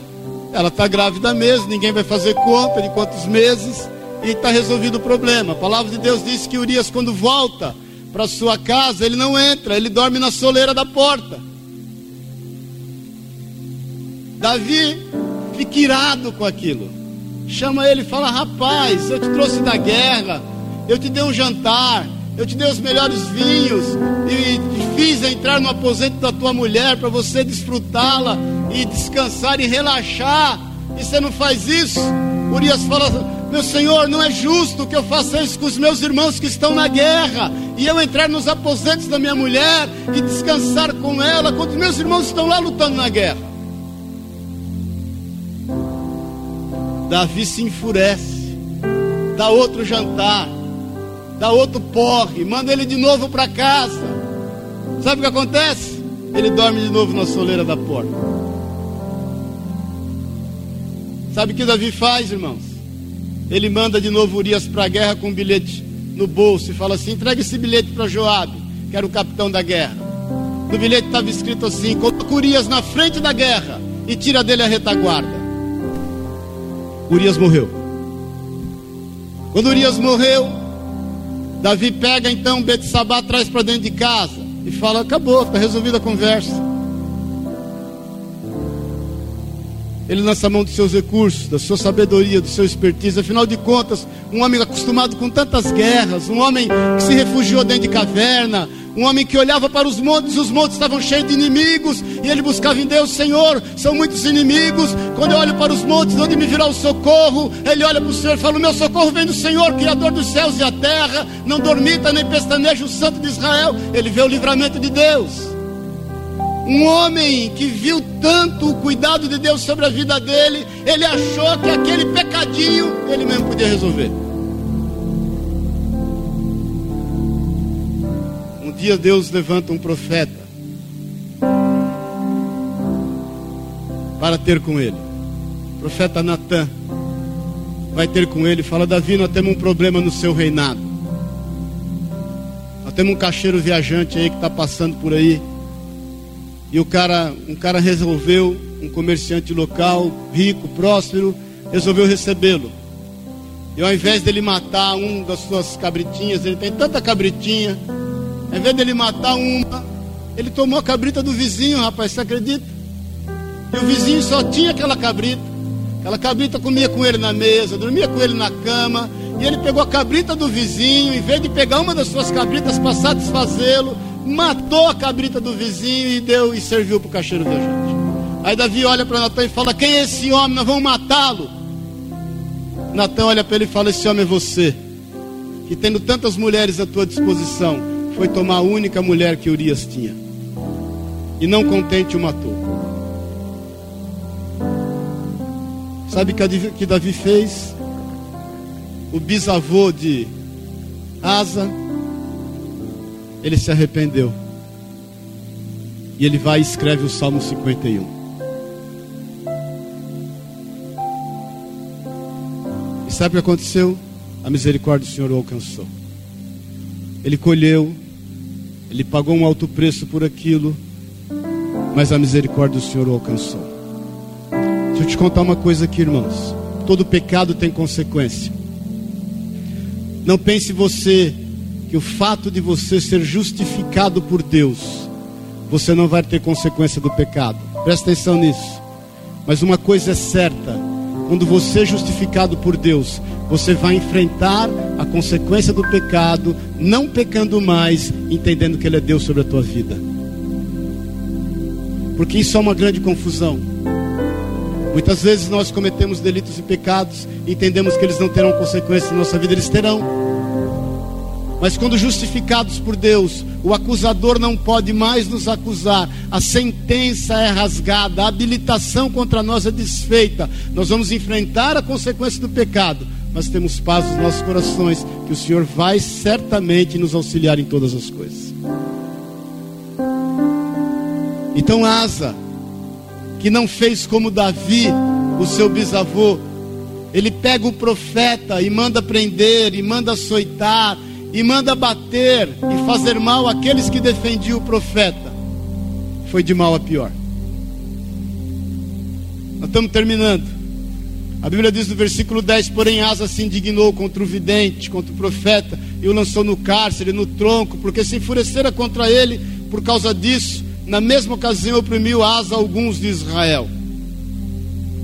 ela está grávida mesmo, ninguém vai fazer conta de quantos meses, e está resolvido o problema. A palavra de Deus diz que Urias, quando volta para sua casa, ele não entra, ele dorme na soleira da porta. Davi fica irado com aquilo. Chama ele e fala: Rapaz, eu te trouxe da guerra, eu te dei um jantar, eu te dei os melhores vinhos, e te fiz entrar no aposento da tua mulher para você desfrutá-la e descansar e relaxar, e você não faz isso. Urias fala: Meu senhor, não é justo que eu faça isso com os meus irmãos que estão na guerra, e eu entrar nos aposentos da minha mulher e descansar com ela, quando meus irmãos estão lá lutando na guerra. Davi se enfurece, dá outro jantar, dá outro porre, manda ele de novo para casa. Sabe o que acontece? Ele dorme de novo na soleira da porta. Sabe o que Davi faz, irmãos? Ele manda de novo Urias para a guerra com um bilhete no bolso e fala assim: entrega esse bilhete para Joabe, que era o capitão da guerra. No bilhete estava escrito assim: coloca Urias na frente da guerra e tira dele a retaguarda. Urias morreu. Quando Urias morreu, Davi pega então Betsabá, traz para dentro de casa e fala: acabou, está resolvida a conversa. Ele lança a mão dos seus recursos, da sua sabedoria, do seu expertise. Afinal de contas, um homem acostumado com tantas guerras, um homem que se refugiou dentro de caverna, um homem que olhava para os montes, os montes estavam cheios de inimigos, e ele buscava em Deus, Senhor, são muitos inimigos. Quando eu olho para os montes, onde me virá o socorro, ele olha para o Senhor e fala: meu socorro vem do Senhor, Criador dos céus e a terra. Não dormita nem pestaneja o Santo de Israel. Ele vê o livramento de Deus. Um homem que viu tanto o cuidado de Deus sobre a vida dele, ele achou que aquele pecadinho ele mesmo podia resolver. Um dia Deus levanta um profeta para ter com ele. O profeta Natan vai ter com ele e fala: Davi, nós temos um problema no seu reinado. Nós temos um cacheiro viajante aí que está passando por aí e o cara, um cara resolveu, um comerciante local, rico, próspero, resolveu recebê-lo. E ao invés dele matar um das suas cabritinhas, ele tem tanta cabritinha, ao invés dele matar uma, ele tomou a cabrita do vizinho, rapaz, você acredita? E o vizinho só tinha aquela cabrita. Aquela cabrita comia com ele na mesa, dormia com ele na cama. E ele pegou a cabrita do vizinho, em vez de pegar uma das suas cabritas para satisfazê-lo, matou a cabrita do vizinho e deu e serviu para o caixeiro viajante. Aí Davi olha para Natan e fala: Quem é esse homem? Nós vamos matá-lo. Natan olha para ele e fala: Esse homem é você, que tendo tantas mulheres à tua disposição, foi tomar a única mulher que Urias tinha, e não contente o matou. Sabe o que Davi fez? O bisavô de Asa ele se arrependeu. E ele vai e escreve o Salmo 51. E sabe o que aconteceu? A misericórdia do Senhor o alcançou. Ele colheu, ele pagou um alto preço por aquilo, mas a misericórdia do Senhor o alcançou. Deixa eu te contar uma coisa aqui, irmãos. Todo pecado tem consequência. Não pense você que o fato de você ser justificado por Deus, você não vai ter consequência do pecado. Presta atenção nisso. Mas uma coisa é certa: quando você é justificado por Deus, você vai enfrentar a consequência do pecado, não pecando mais, entendendo que Ele é Deus sobre a tua vida. Porque isso é uma grande confusão. Muitas vezes nós cometemos delitos e pecados, entendemos que eles não terão consequência na nossa vida, eles terão. Mas quando justificados por Deus, o acusador não pode mais nos acusar, a sentença é rasgada, a habilitação contra nós é desfeita. Nós vamos enfrentar a consequência do pecado, mas temos paz nos nossos corações, que o Senhor vai certamente nos auxiliar em todas as coisas. Então, Asa, que não fez como Davi, o seu bisavô, ele pega o profeta e manda prender, e manda açoitar, e manda bater e fazer mal àqueles que defendiam o profeta. Foi de mal a pior. Nós estamos terminando. A Bíblia diz no versículo 10: Porém, Asa se indignou contra o vidente, contra o profeta, e o lançou no cárcere, no tronco, porque se enfurecera contra ele por causa disso. Na mesma ocasião, oprimiu Asa alguns de Israel.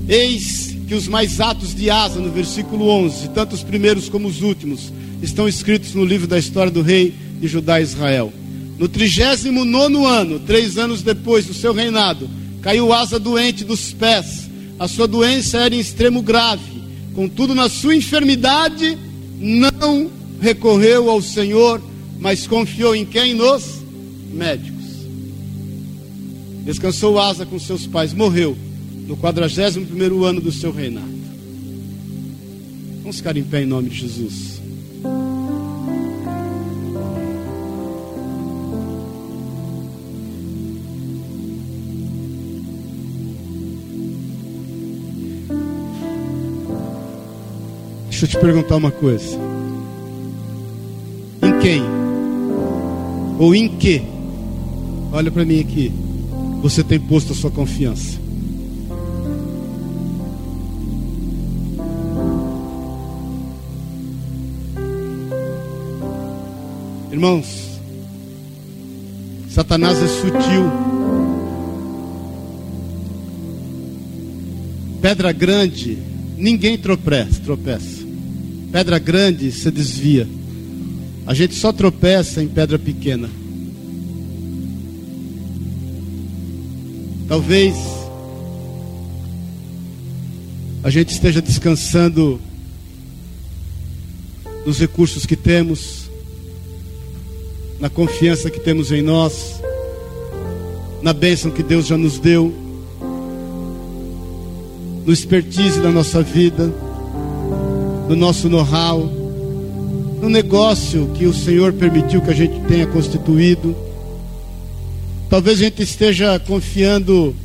Eis que os mais atos de Asa, no versículo 11, tanto os primeiros como os últimos, estão escritos no livro da história do rei de Judá e Israel. No 39 ano, três anos depois do seu reinado, caiu Asa doente dos pés. A sua doença era em extremo grave. Contudo, na sua enfermidade, não recorreu ao Senhor, mas confiou em quem? Nos médicos. Descansou Asa com seus pais, morreu no 41 ano do seu reinado. Vamos ficar em pé em nome de Jesus. Deixa eu te perguntar uma coisa. Em quem? Ou em que? Olha para mim aqui. Você tem posto a sua confiança. Irmãos, Satanás é sutil. Pedra grande, ninguém tropeça, tropeça. Pedra grande se desvia. A gente só tropeça em pedra pequena. Talvez a gente esteja descansando nos recursos que temos, na confiança que temos em nós, na bênção que Deus já nos deu, no expertise da nossa vida, no nosso know-how, no negócio que o Senhor permitiu que a gente tenha constituído. Talvez a gente esteja confiando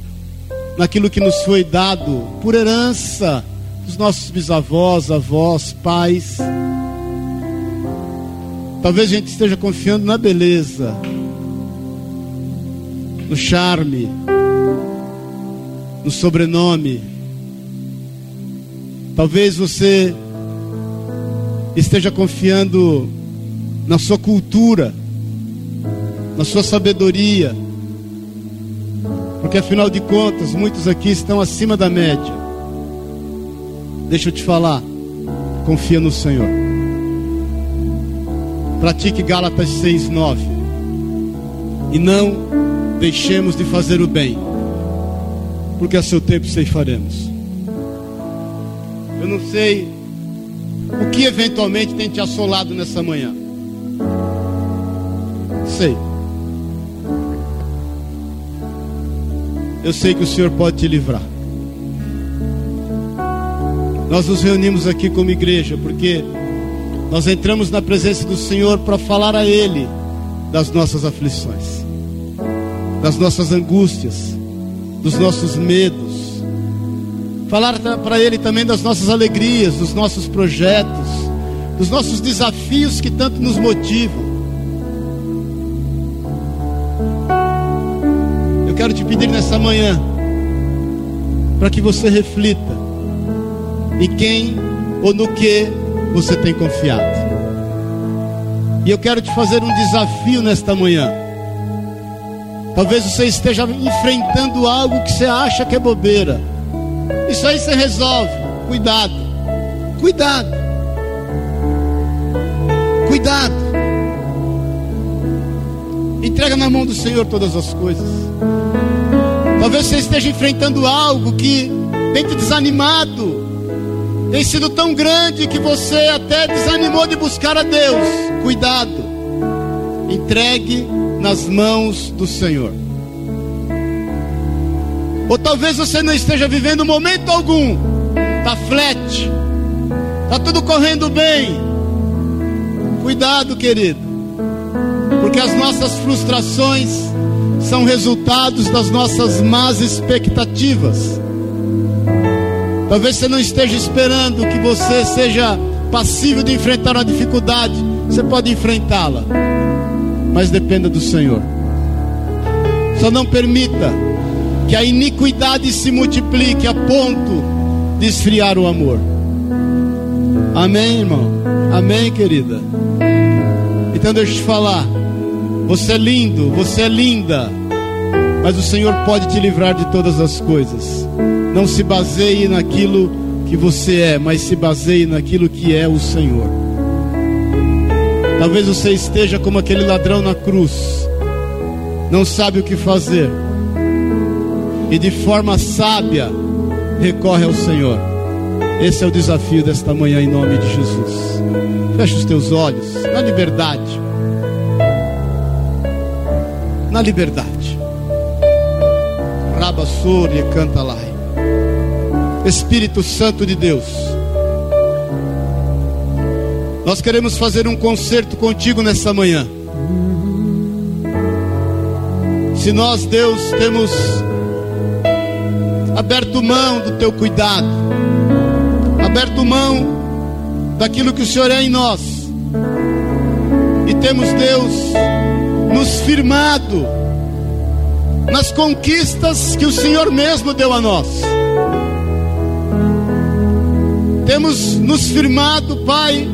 naquilo que nos foi dado por herança dos nossos bisavós, avós, pais. Talvez a gente esteja confiando na beleza, no charme, no sobrenome. Talvez você esteja confiando na sua cultura, na sua sabedoria, porque afinal de contas, muitos aqui estão acima da média. Deixa eu te falar, confia no Senhor. Pratique Gálatas 6, 9. E não deixemos de fazer o bem, porque a seu tempo faremos. Eu não sei o que eventualmente tem te assolado nessa manhã. Sei. Eu sei que o Senhor pode te livrar. Nós nos reunimos aqui como igreja porque nós entramos na presença do Senhor para falar a Ele das nossas aflições, das nossas angústias, dos nossos medos. Falar para Ele também das nossas alegrias, dos nossos projetos, dos nossos desafios que tanto nos motivam. Eu quero te pedir nessa manhã para que você reflita em quem ou no que você tem confiado. E eu quero te fazer um desafio nesta manhã. Talvez você esteja enfrentando algo que você acha que é bobeira. Isso aí você resolve. Cuidado. Cuidado. Cuidado. Entrega na mão do Senhor todas as coisas. Talvez você esteja enfrentando algo que tem te desanimado tem sido tão grande que você até desanimou de buscar a Deus. Cuidado, entregue nas mãos do Senhor. Ou talvez você não esteja vivendo momento algum, está flat, está tudo correndo bem. Cuidado, querido, porque as nossas frustrações são resultados das nossas más expectativas. Talvez você não esteja esperando que você seja passível de enfrentar uma dificuldade. Você pode enfrentá-la, mas dependa do Senhor. Só não permita que a iniquidade se multiplique a ponto de esfriar o amor. Amém, irmão? Amém, querida? Então deixa eu te falar. Você é lindo, você é linda, mas o Senhor pode te livrar de todas as coisas. Não se baseie naquilo que você é, mas se baseie naquilo que é o Senhor. Talvez você esteja como aquele ladrão na cruz, não sabe o que fazer, e de forma sábia recorre ao Senhor. Esse é o desafio desta manhã em nome de Jesus. Feche os teus olhos, na liberdade. Na liberdade. Rabassor e canta lá. Espírito Santo de Deus. Nós queremos fazer um concerto contigo nessa manhã. Se nós, Deus, temos aberto mão do teu cuidado, aberto mão daquilo que o Senhor é em nós. E temos, Deus, nos firmado nas conquistas que o Senhor mesmo deu a nós. Temos nos firmado, Pai,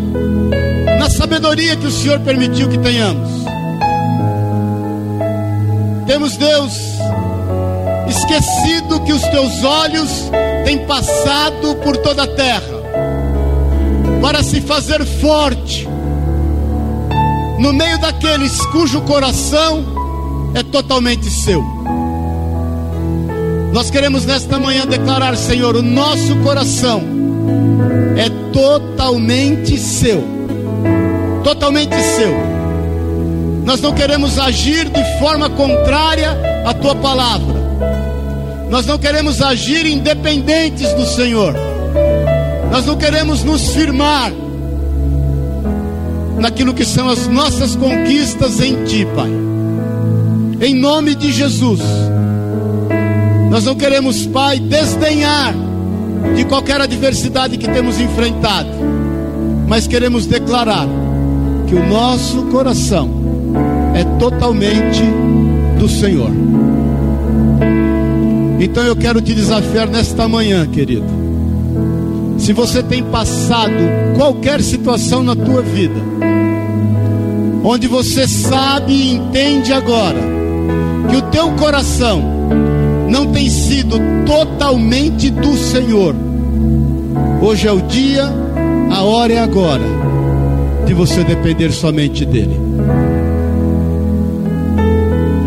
na sabedoria que o Senhor permitiu que tenhamos. Temos, Deus, esquecido que os teus olhos têm passado por toda a terra para se fazer forte no meio daqueles cujo coração é totalmente seu. Nós queremos nesta manhã declarar, Senhor, o nosso coração é totalmente seu. Totalmente seu. Nós não queremos agir de forma contrária à tua palavra. Nós não queremos agir independentes do Senhor. Nós não queremos nos firmar naquilo que são as nossas conquistas em Ti, Pai. Em nome de Jesus. Nós não queremos, Pai, desdenhar de qualquer adversidade que temos enfrentado, mas queremos declarar que o nosso coração é totalmente do Senhor. Então eu quero te desafiar nesta manhã, querido. Se você tem passado qualquer situação na tua vida, onde você sabe e entende agora que o teu coração não tem sido totalmente do Senhor. Hoje é o dia, a hora é agora de você depender somente dele.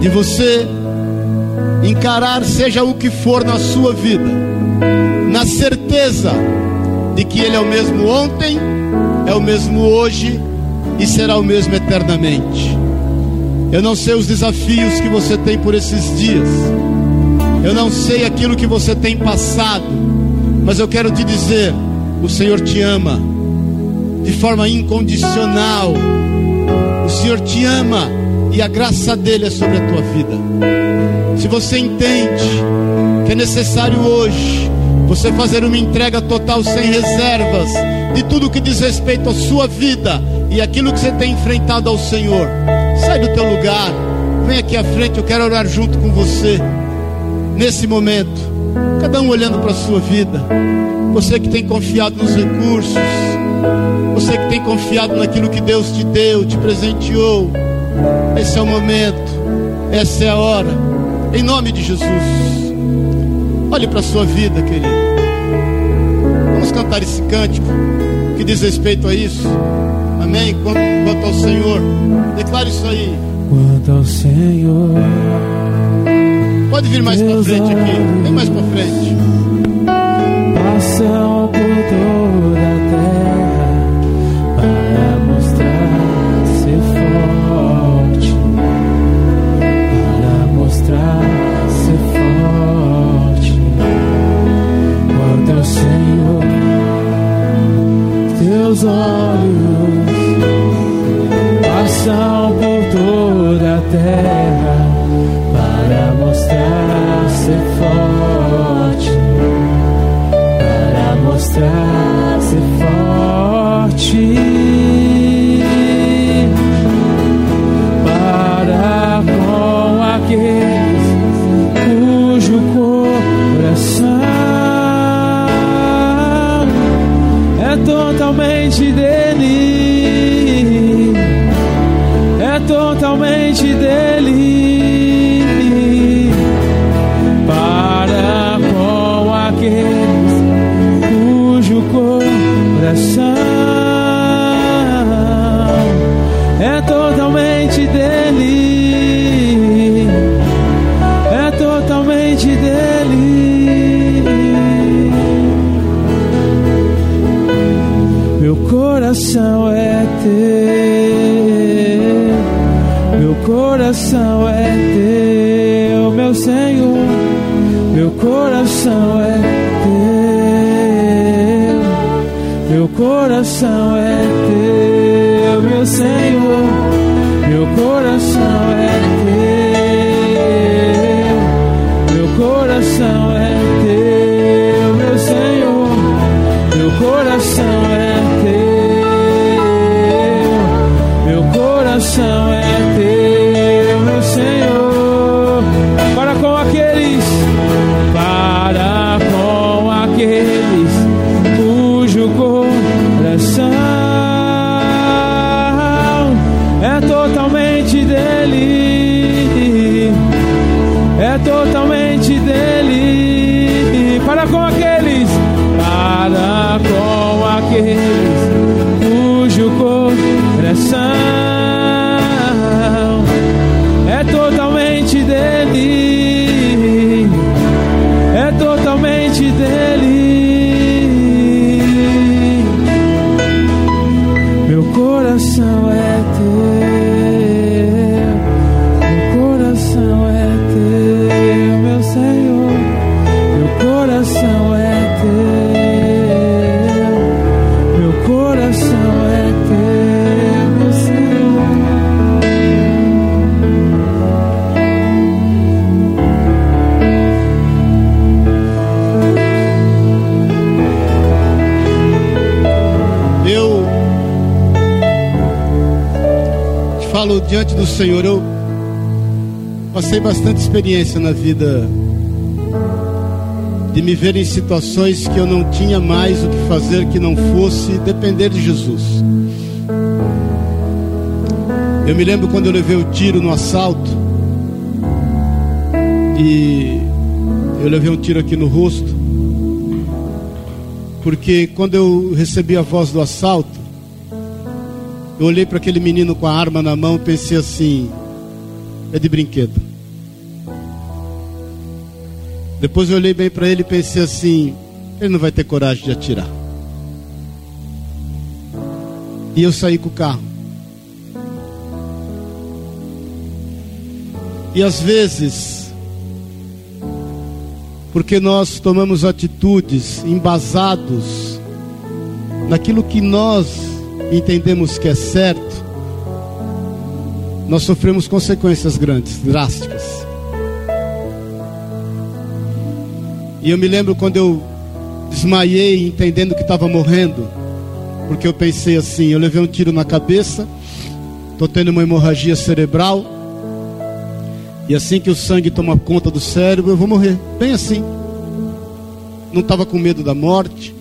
De você encarar seja o que for na sua vida, na certeza de que ele é o mesmo ontem, é o mesmo hoje e será o mesmo eternamente. Eu não sei os desafios que você tem por esses dias. Eu não sei aquilo que você tem passado, mas eu quero te dizer: o Senhor te ama de forma incondicional. O Senhor te ama e a graça dele é sobre a tua vida. Se você entende que é necessário hoje você fazer uma entrega total sem reservas de tudo que diz respeito à sua vida e aquilo que você tem enfrentado ao Senhor, sai do teu lugar, vem aqui à frente, eu quero orar junto com você nesse momento. Cada um olhando para a sua vida. Você que tem confiado nos recursos, você que tem confiado naquilo que Deus te deu, te presenteou. Esse é o momento, essa é a hora. Em nome de Jesus. Olhe para a sua vida, querido. Vamos cantar esse cântico que diz respeito a isso. Amém. Quanto, quanto ao Senhor, declare isso aí. Quanto ao Senhor. Pode vir mais para frente aqui. Vem mais para frente. Passam olhos passam por toda a terra para mostrar ser forte, para mostrar ser forte, para com aqueles totalmente dele. Meu coração é teu, meu coração é teu, meu Senhor. Meu coração é teu, meu coração é teu, meu Senhor. Meu coração diante do Senhor, eu passei bastante experiência na vida de me ver em situações que eu não tinha mais o que fazer que não fosse depender de Jesus. Eu me lembro quando eu levei o tiro no assalto e eu levei um tiro aqui no rosto, porque quando eu recebi a voz do assalto, eu olhei para aquele menino com a arma na mão e pensei assim: é de brinquedo. Depois eu olhei bem para ele e pensei assim: ele não vai ter coragem de atirar. E eu saí com o carro. E às vezes, porque nós tomamos atitudes embasados naquilo que nós entendemos que é certo, nós sofremos consequências grandes, drásticas. E eu me lembro quando eu desmaiei entendendo que estava morrendo, porque eu pensei assim, eu levei um tiro na cabeça, estou tendo uma hemorragia cerebral, e assim que o sangue toma conta do cérebro, eu vou morrer. Bem assim. Não estava com medo da morte.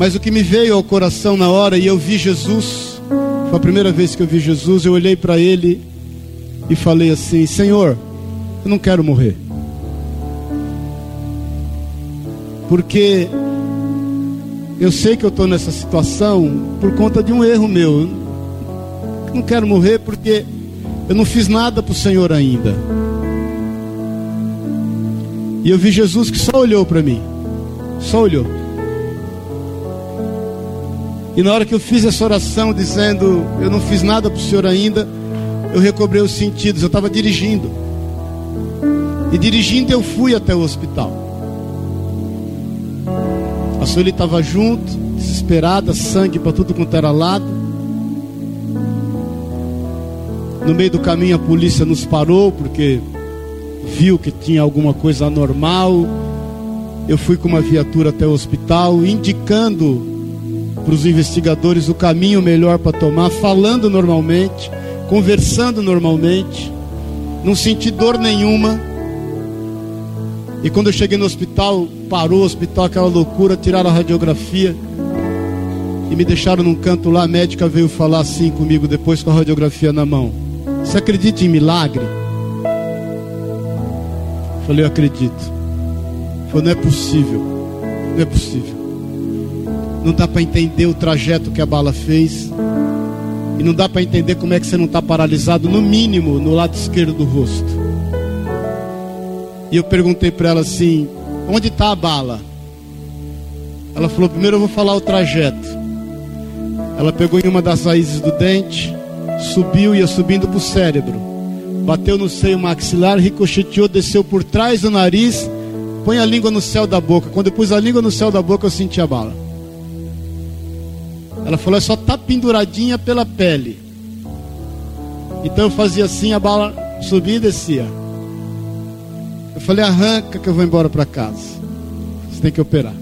Mas o que me veio ao coração na hora, e eu vi Jesus, foi a primeira vez que eu vi Jesus, eu olhei para ele e falei assim: Senhor, eu não quero morrer. Porque eu sei que eu estou nessa situação por conta de um erro meu. Eu não quero morrer porque eu não fiz nada para o Senhor ainda. E eu vi Jesus que só olhou para mim. Só olhou. E na hora que eu fiz essa oração dizendo, eu não fiz nada para o Senhor ainda, eu recobrei os sentidos. Eu estava dirigindo. E dirigindo eu fui até o hospital. A Sueli estava junto, desesperada, sangue para tudo quanto era lado. No meio do caminho a polícia nos parou porque viu que tinha alguma coisa anormal. Eu fui com uma viatura até o hospital, indicando para os investigadores o caminho melhor para tomar, falando normalmente, conversando normalmente, não senti dor nenhuma. E quando eu cheguei no hospital, parou o hospital, aquela loucura, tiraram a radiografia e me deixaram num canto lá. A médica veio falar assim comigo depois com a radiografia na mão. Você acredita em milagre? Falei, eu acredito. Falei, não é possível. Não é possível. Não dá para entender o trajeto que a bala fez. E não dá para entender como é que você não está paralisado, no mínimo, no lado esquerdo do rosto. E eu perguntei para ela assim: onde está a bala? Ela falou: primeiro eu vou falar o trajeto. Ela pegou em uma das raízes do dente, subiu, ia subindo para o cérebro, bateu no seio maxilar, ricocheteou, desceu por trás do nariz, põe a língua no céu da boca. Quando eu pus a língua no céu da boca, eu senti a bala. Ela falou: é só tá penduradinha pela pele. Então eu fazia assim, a bala subia e descia. Eu falei: arranca que eu vou embora para casa. Você tem que operar.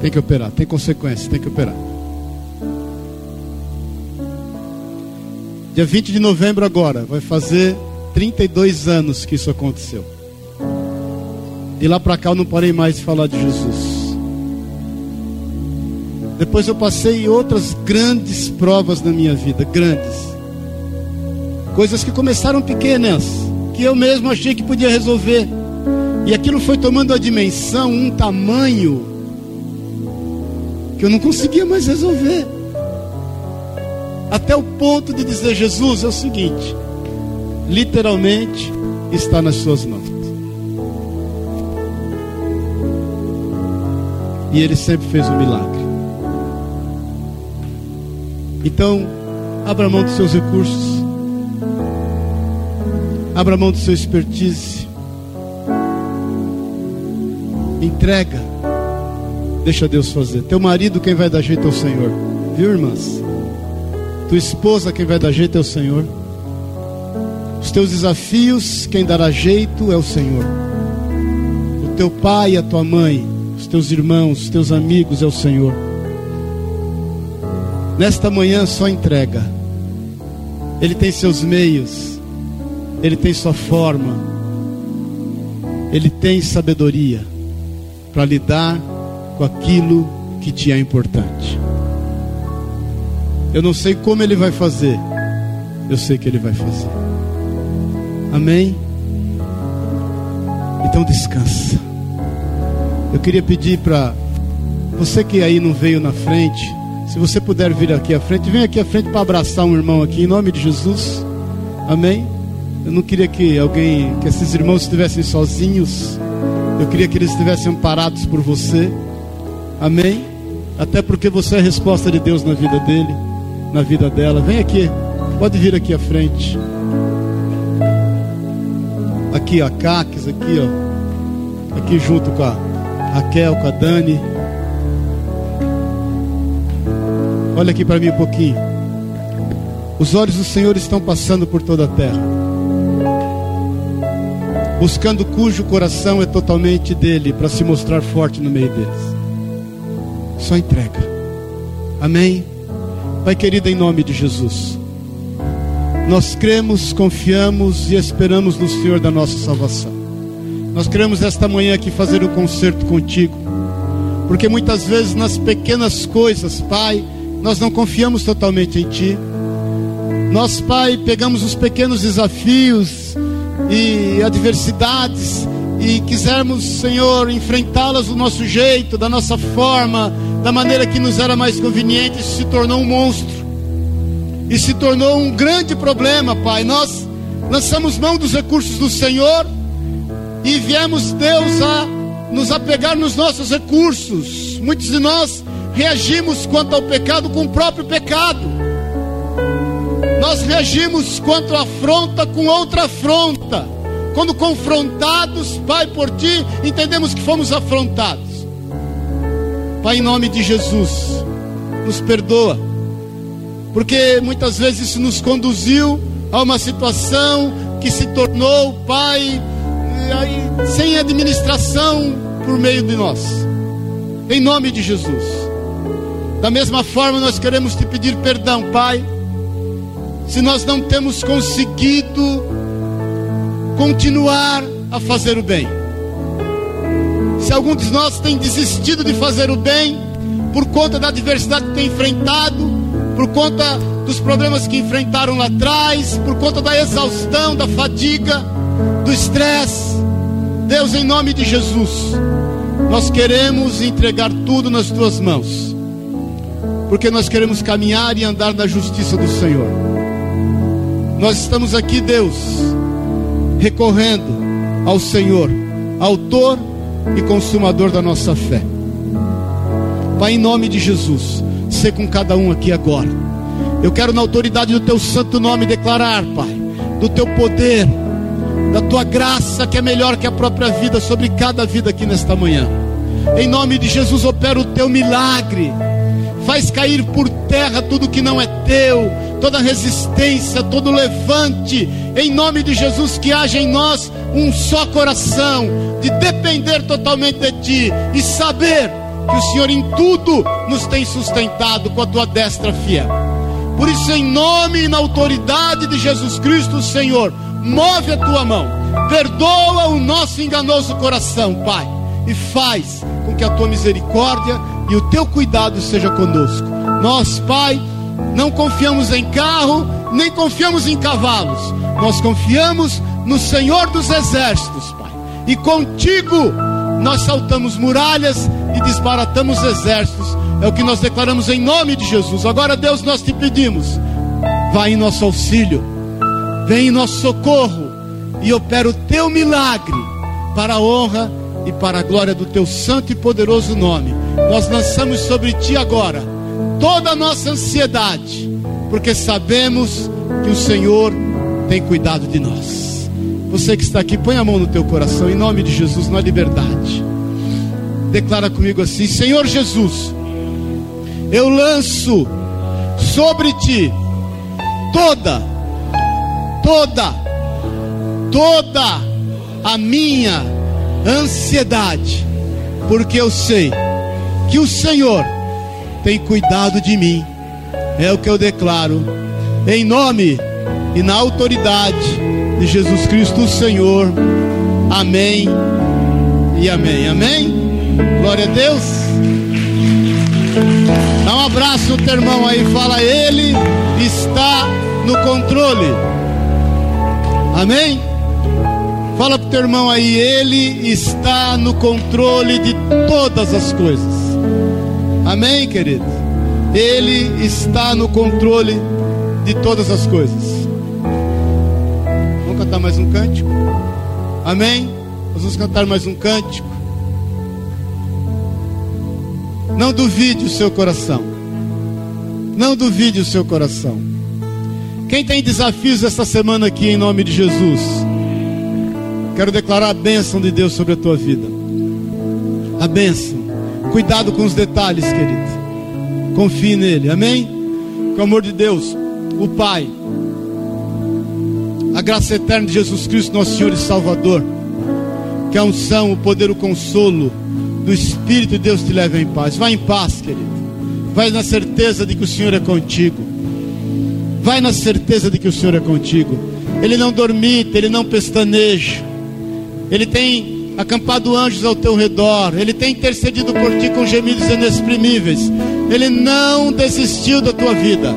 Tem que operar, tem consequências, tem que operar. Dia 20 de novembro agora, vai fazer 32 anos que isso aconteceu. E lá para cá eu não parei mais de falar de Jesus. Depois eu passei outras grandes provas na minha vida, grandes. Coisas que começaram pequenas, que eu mesmo achei que podia resolver. E aquilo foi tomando a dimensão, um tamanho que eu não conseguia mais resolver até o ponto de dizer: Jesus, é o seguinte, literalmente está nas suas mãos. E ele sempre fez um milagre. Então, abra mão dos seus recursos, abra mão do seu expertise, entrega, deixa Deus fazer. Teu marido, quem vai dar jeito é o Senhor, viu, irmãs? Tua esposa, quem vai dar jeito é o Senhor. Os teus desafios, quem dará jeito é o Senhor. O teu pai, a tua mãe, os teus irmãos, os teus amigos é o Senhor. Nesta manhã só entrega. Ele tem seus meios, ele tem sua forma, ele tem sabedoria para lidar com aquilo que te é importante. Eu não sei como ele vai fazer, eu sei que ele vai fazer. Amém? Então descansa. Eu queria pedir para você que aí não veio na frente, se você puder vir aqui à frente, vem aqui à frente para abraçar um irmão aqui em nome de Jesus. Amém? Eu não queria que alguém, que esses irmãos estivessem sozinhos. Eu queria que eles estivessem amparados por você. Amém? Até porque você é a resposta de Deus na vida dele, na vida dela. Vem aqui. Pode vir aqui à frente. Aqui a Caques, aqui ó. Aqui junto com a Raquel, com a Dani. Olha aqui para mim um pouquinho. Os olhos do Senhor estão passando por toda a terra, buscando cujo coração é totalmente dele, para se mostrar forte no meio deles. Só entrega. Amém? Pai querido, em nome de Jesus. Nós cremos, confiamos e esperamos no Senhor da nossa salvação. Nós queremos esta manhã aqui fazer um concerto contigo, porque muitas vezes nas pequenas coisas, Pai, nós não confiamos totalmente em Ti. Nós, Pai, pegamos os pequenos desafios e adversidades e quisermos, Senhor, enfrentá-las do nosso jeito, da nossa forma, da maneira que nos era mais conveniente, isso se tornou um monstro e se tornou um grande problema, Pai. Nós lançamos mão dos recursos do Senhor e viemos, Deus, a nos apegar nos nossos recursos. Muitos de nós reagimos quanto ao pecado com o próprio pecado. Nós reagimos quanto à afronta com outra afronta. Quando confrontados, Pai, por Ti, entendemos que fomos afrontados. Pai, em nome de Jesus, nos perdoa porque muitas vezes isso nos conduziu a uma situação que se tornou, Pai, sem administração por meio de nós. Em nome de Jesus. Da mesma forma, nós queremos te pedir perdão, Pai, se nós não temos conseguido continuar a fazer o bem. Se algum de nós tem desistido de fazer o bem por conta da adversidade que tem enfrentado, por conta dos problemas que enfrentaram lá atrás, por conta da exaustão, da fadiga, do estresse. Deus, em nome de Jesus, nós queremos entregar tudo nas tuas mãos, porque nós queremos caminhar e andar na justiça do Senhor. Nós estamos aqui, Deus, recorrendo ao Senhor, Autor e Consumador da nossa fé. Pai, em nome de Jesus, ser com cada um aqui agora. Eu quero, na autoridade do teu santo nome, declarar, Pai, do teu poder, da tua graça, que é melhor que a própria vida, sobre cada vida aqui nesta manhã. Em nome de Jesus, opera o teu milagre. Faz cair por terra tudo que não é teu, toda resistência, todo levante. Em nome de Jesus, que haja em nós um só coração, de depender totalmente de Ti e saber que o Senhor em tudo nos tem sustentado com a tua destra fiel. Por isso, em nome e na autoridade de Jesus Cristo, Senhor, move a tua mão, perdoa o nosso enganoso coração, Pai, e faz com que a tua misericórdia e o teu cuidado seja conosco. Nós, Pai, não confiamos em carro, nem confiamos em cavalos, nós confiamos no Senhor dos exércitos, Pai, e contigo nós saltamos muralhas e desbaratamos exércitos. É o que nós declaramos em nome de Jesus. Agora, Deus, nós te pedimos, vai em nosso auxílio, vem em nosso socorro e opera o teu milagre para a honra e para a glória do teu santo e poderoso nome. Nós lançamos sobre ti agora toda a nossa ansiedade, porque sabemos que o Senhor tem cuidado de nós. Você que está aqui, põe a mão no teu coração, em nome de Jesus, na liberdade declara comigo assim: Senhor Jesus, eu lanço sobre ti toda, toda, toda a minha ansiedade, porque eu sei que o Senhor tem cuidado de mim É o que eu declaro. Em nome e na autoridade de Jesus Cristo, o Senhor. Amém e amém. Amém? Glória a Deus. Dá um abraço no teu irmão aí, fala, Ele está no controle. Amém? Fala pro teu irmão aí, Ele está no controle de todas as coisas. Amém, querido? Ele está no controle de todas as coisas. Vamos cantar mais um cântico? Amém? Nós vamos cantar mais um cântico. Não duvide o seu coração. Não duvide o seu coração. Quem tem desafios esta semana aqui em nome de Jesus? Quero declarar a bênção de Deus sobre a tua vida. A bênção. Cuidado com os detalhes, querido. Confie nele. Amém? Com o amor de Deus, o Pai, a graça eterna de Jesus Cristo, nosso Senhor e Salvador, que a unção, o poder, o consolo do Espírito de Deus te leve em paz. Vai em paz, querido. Vai na certeza de que o Senhor é contigo. Vai na certeza de que o Senhor é contigo. Ele não dormita, ele não pestaneja. Ele tem acampado anjos ao teu redor. Ele tem intercedido por ti com gemidos inexprimíveis. Ele não desistiu da tua vida.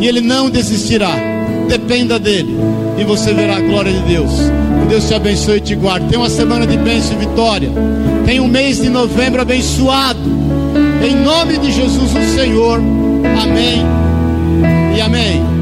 E ele não desistirá. Dependa dele. E você verá a glória de Deus. Que Deus te abençoe e te guarde. Tem uma semana de bênção e vitória. Tem um mês de novembro abençoado. Em nome de Jesus, o Senhor. Amém e amém.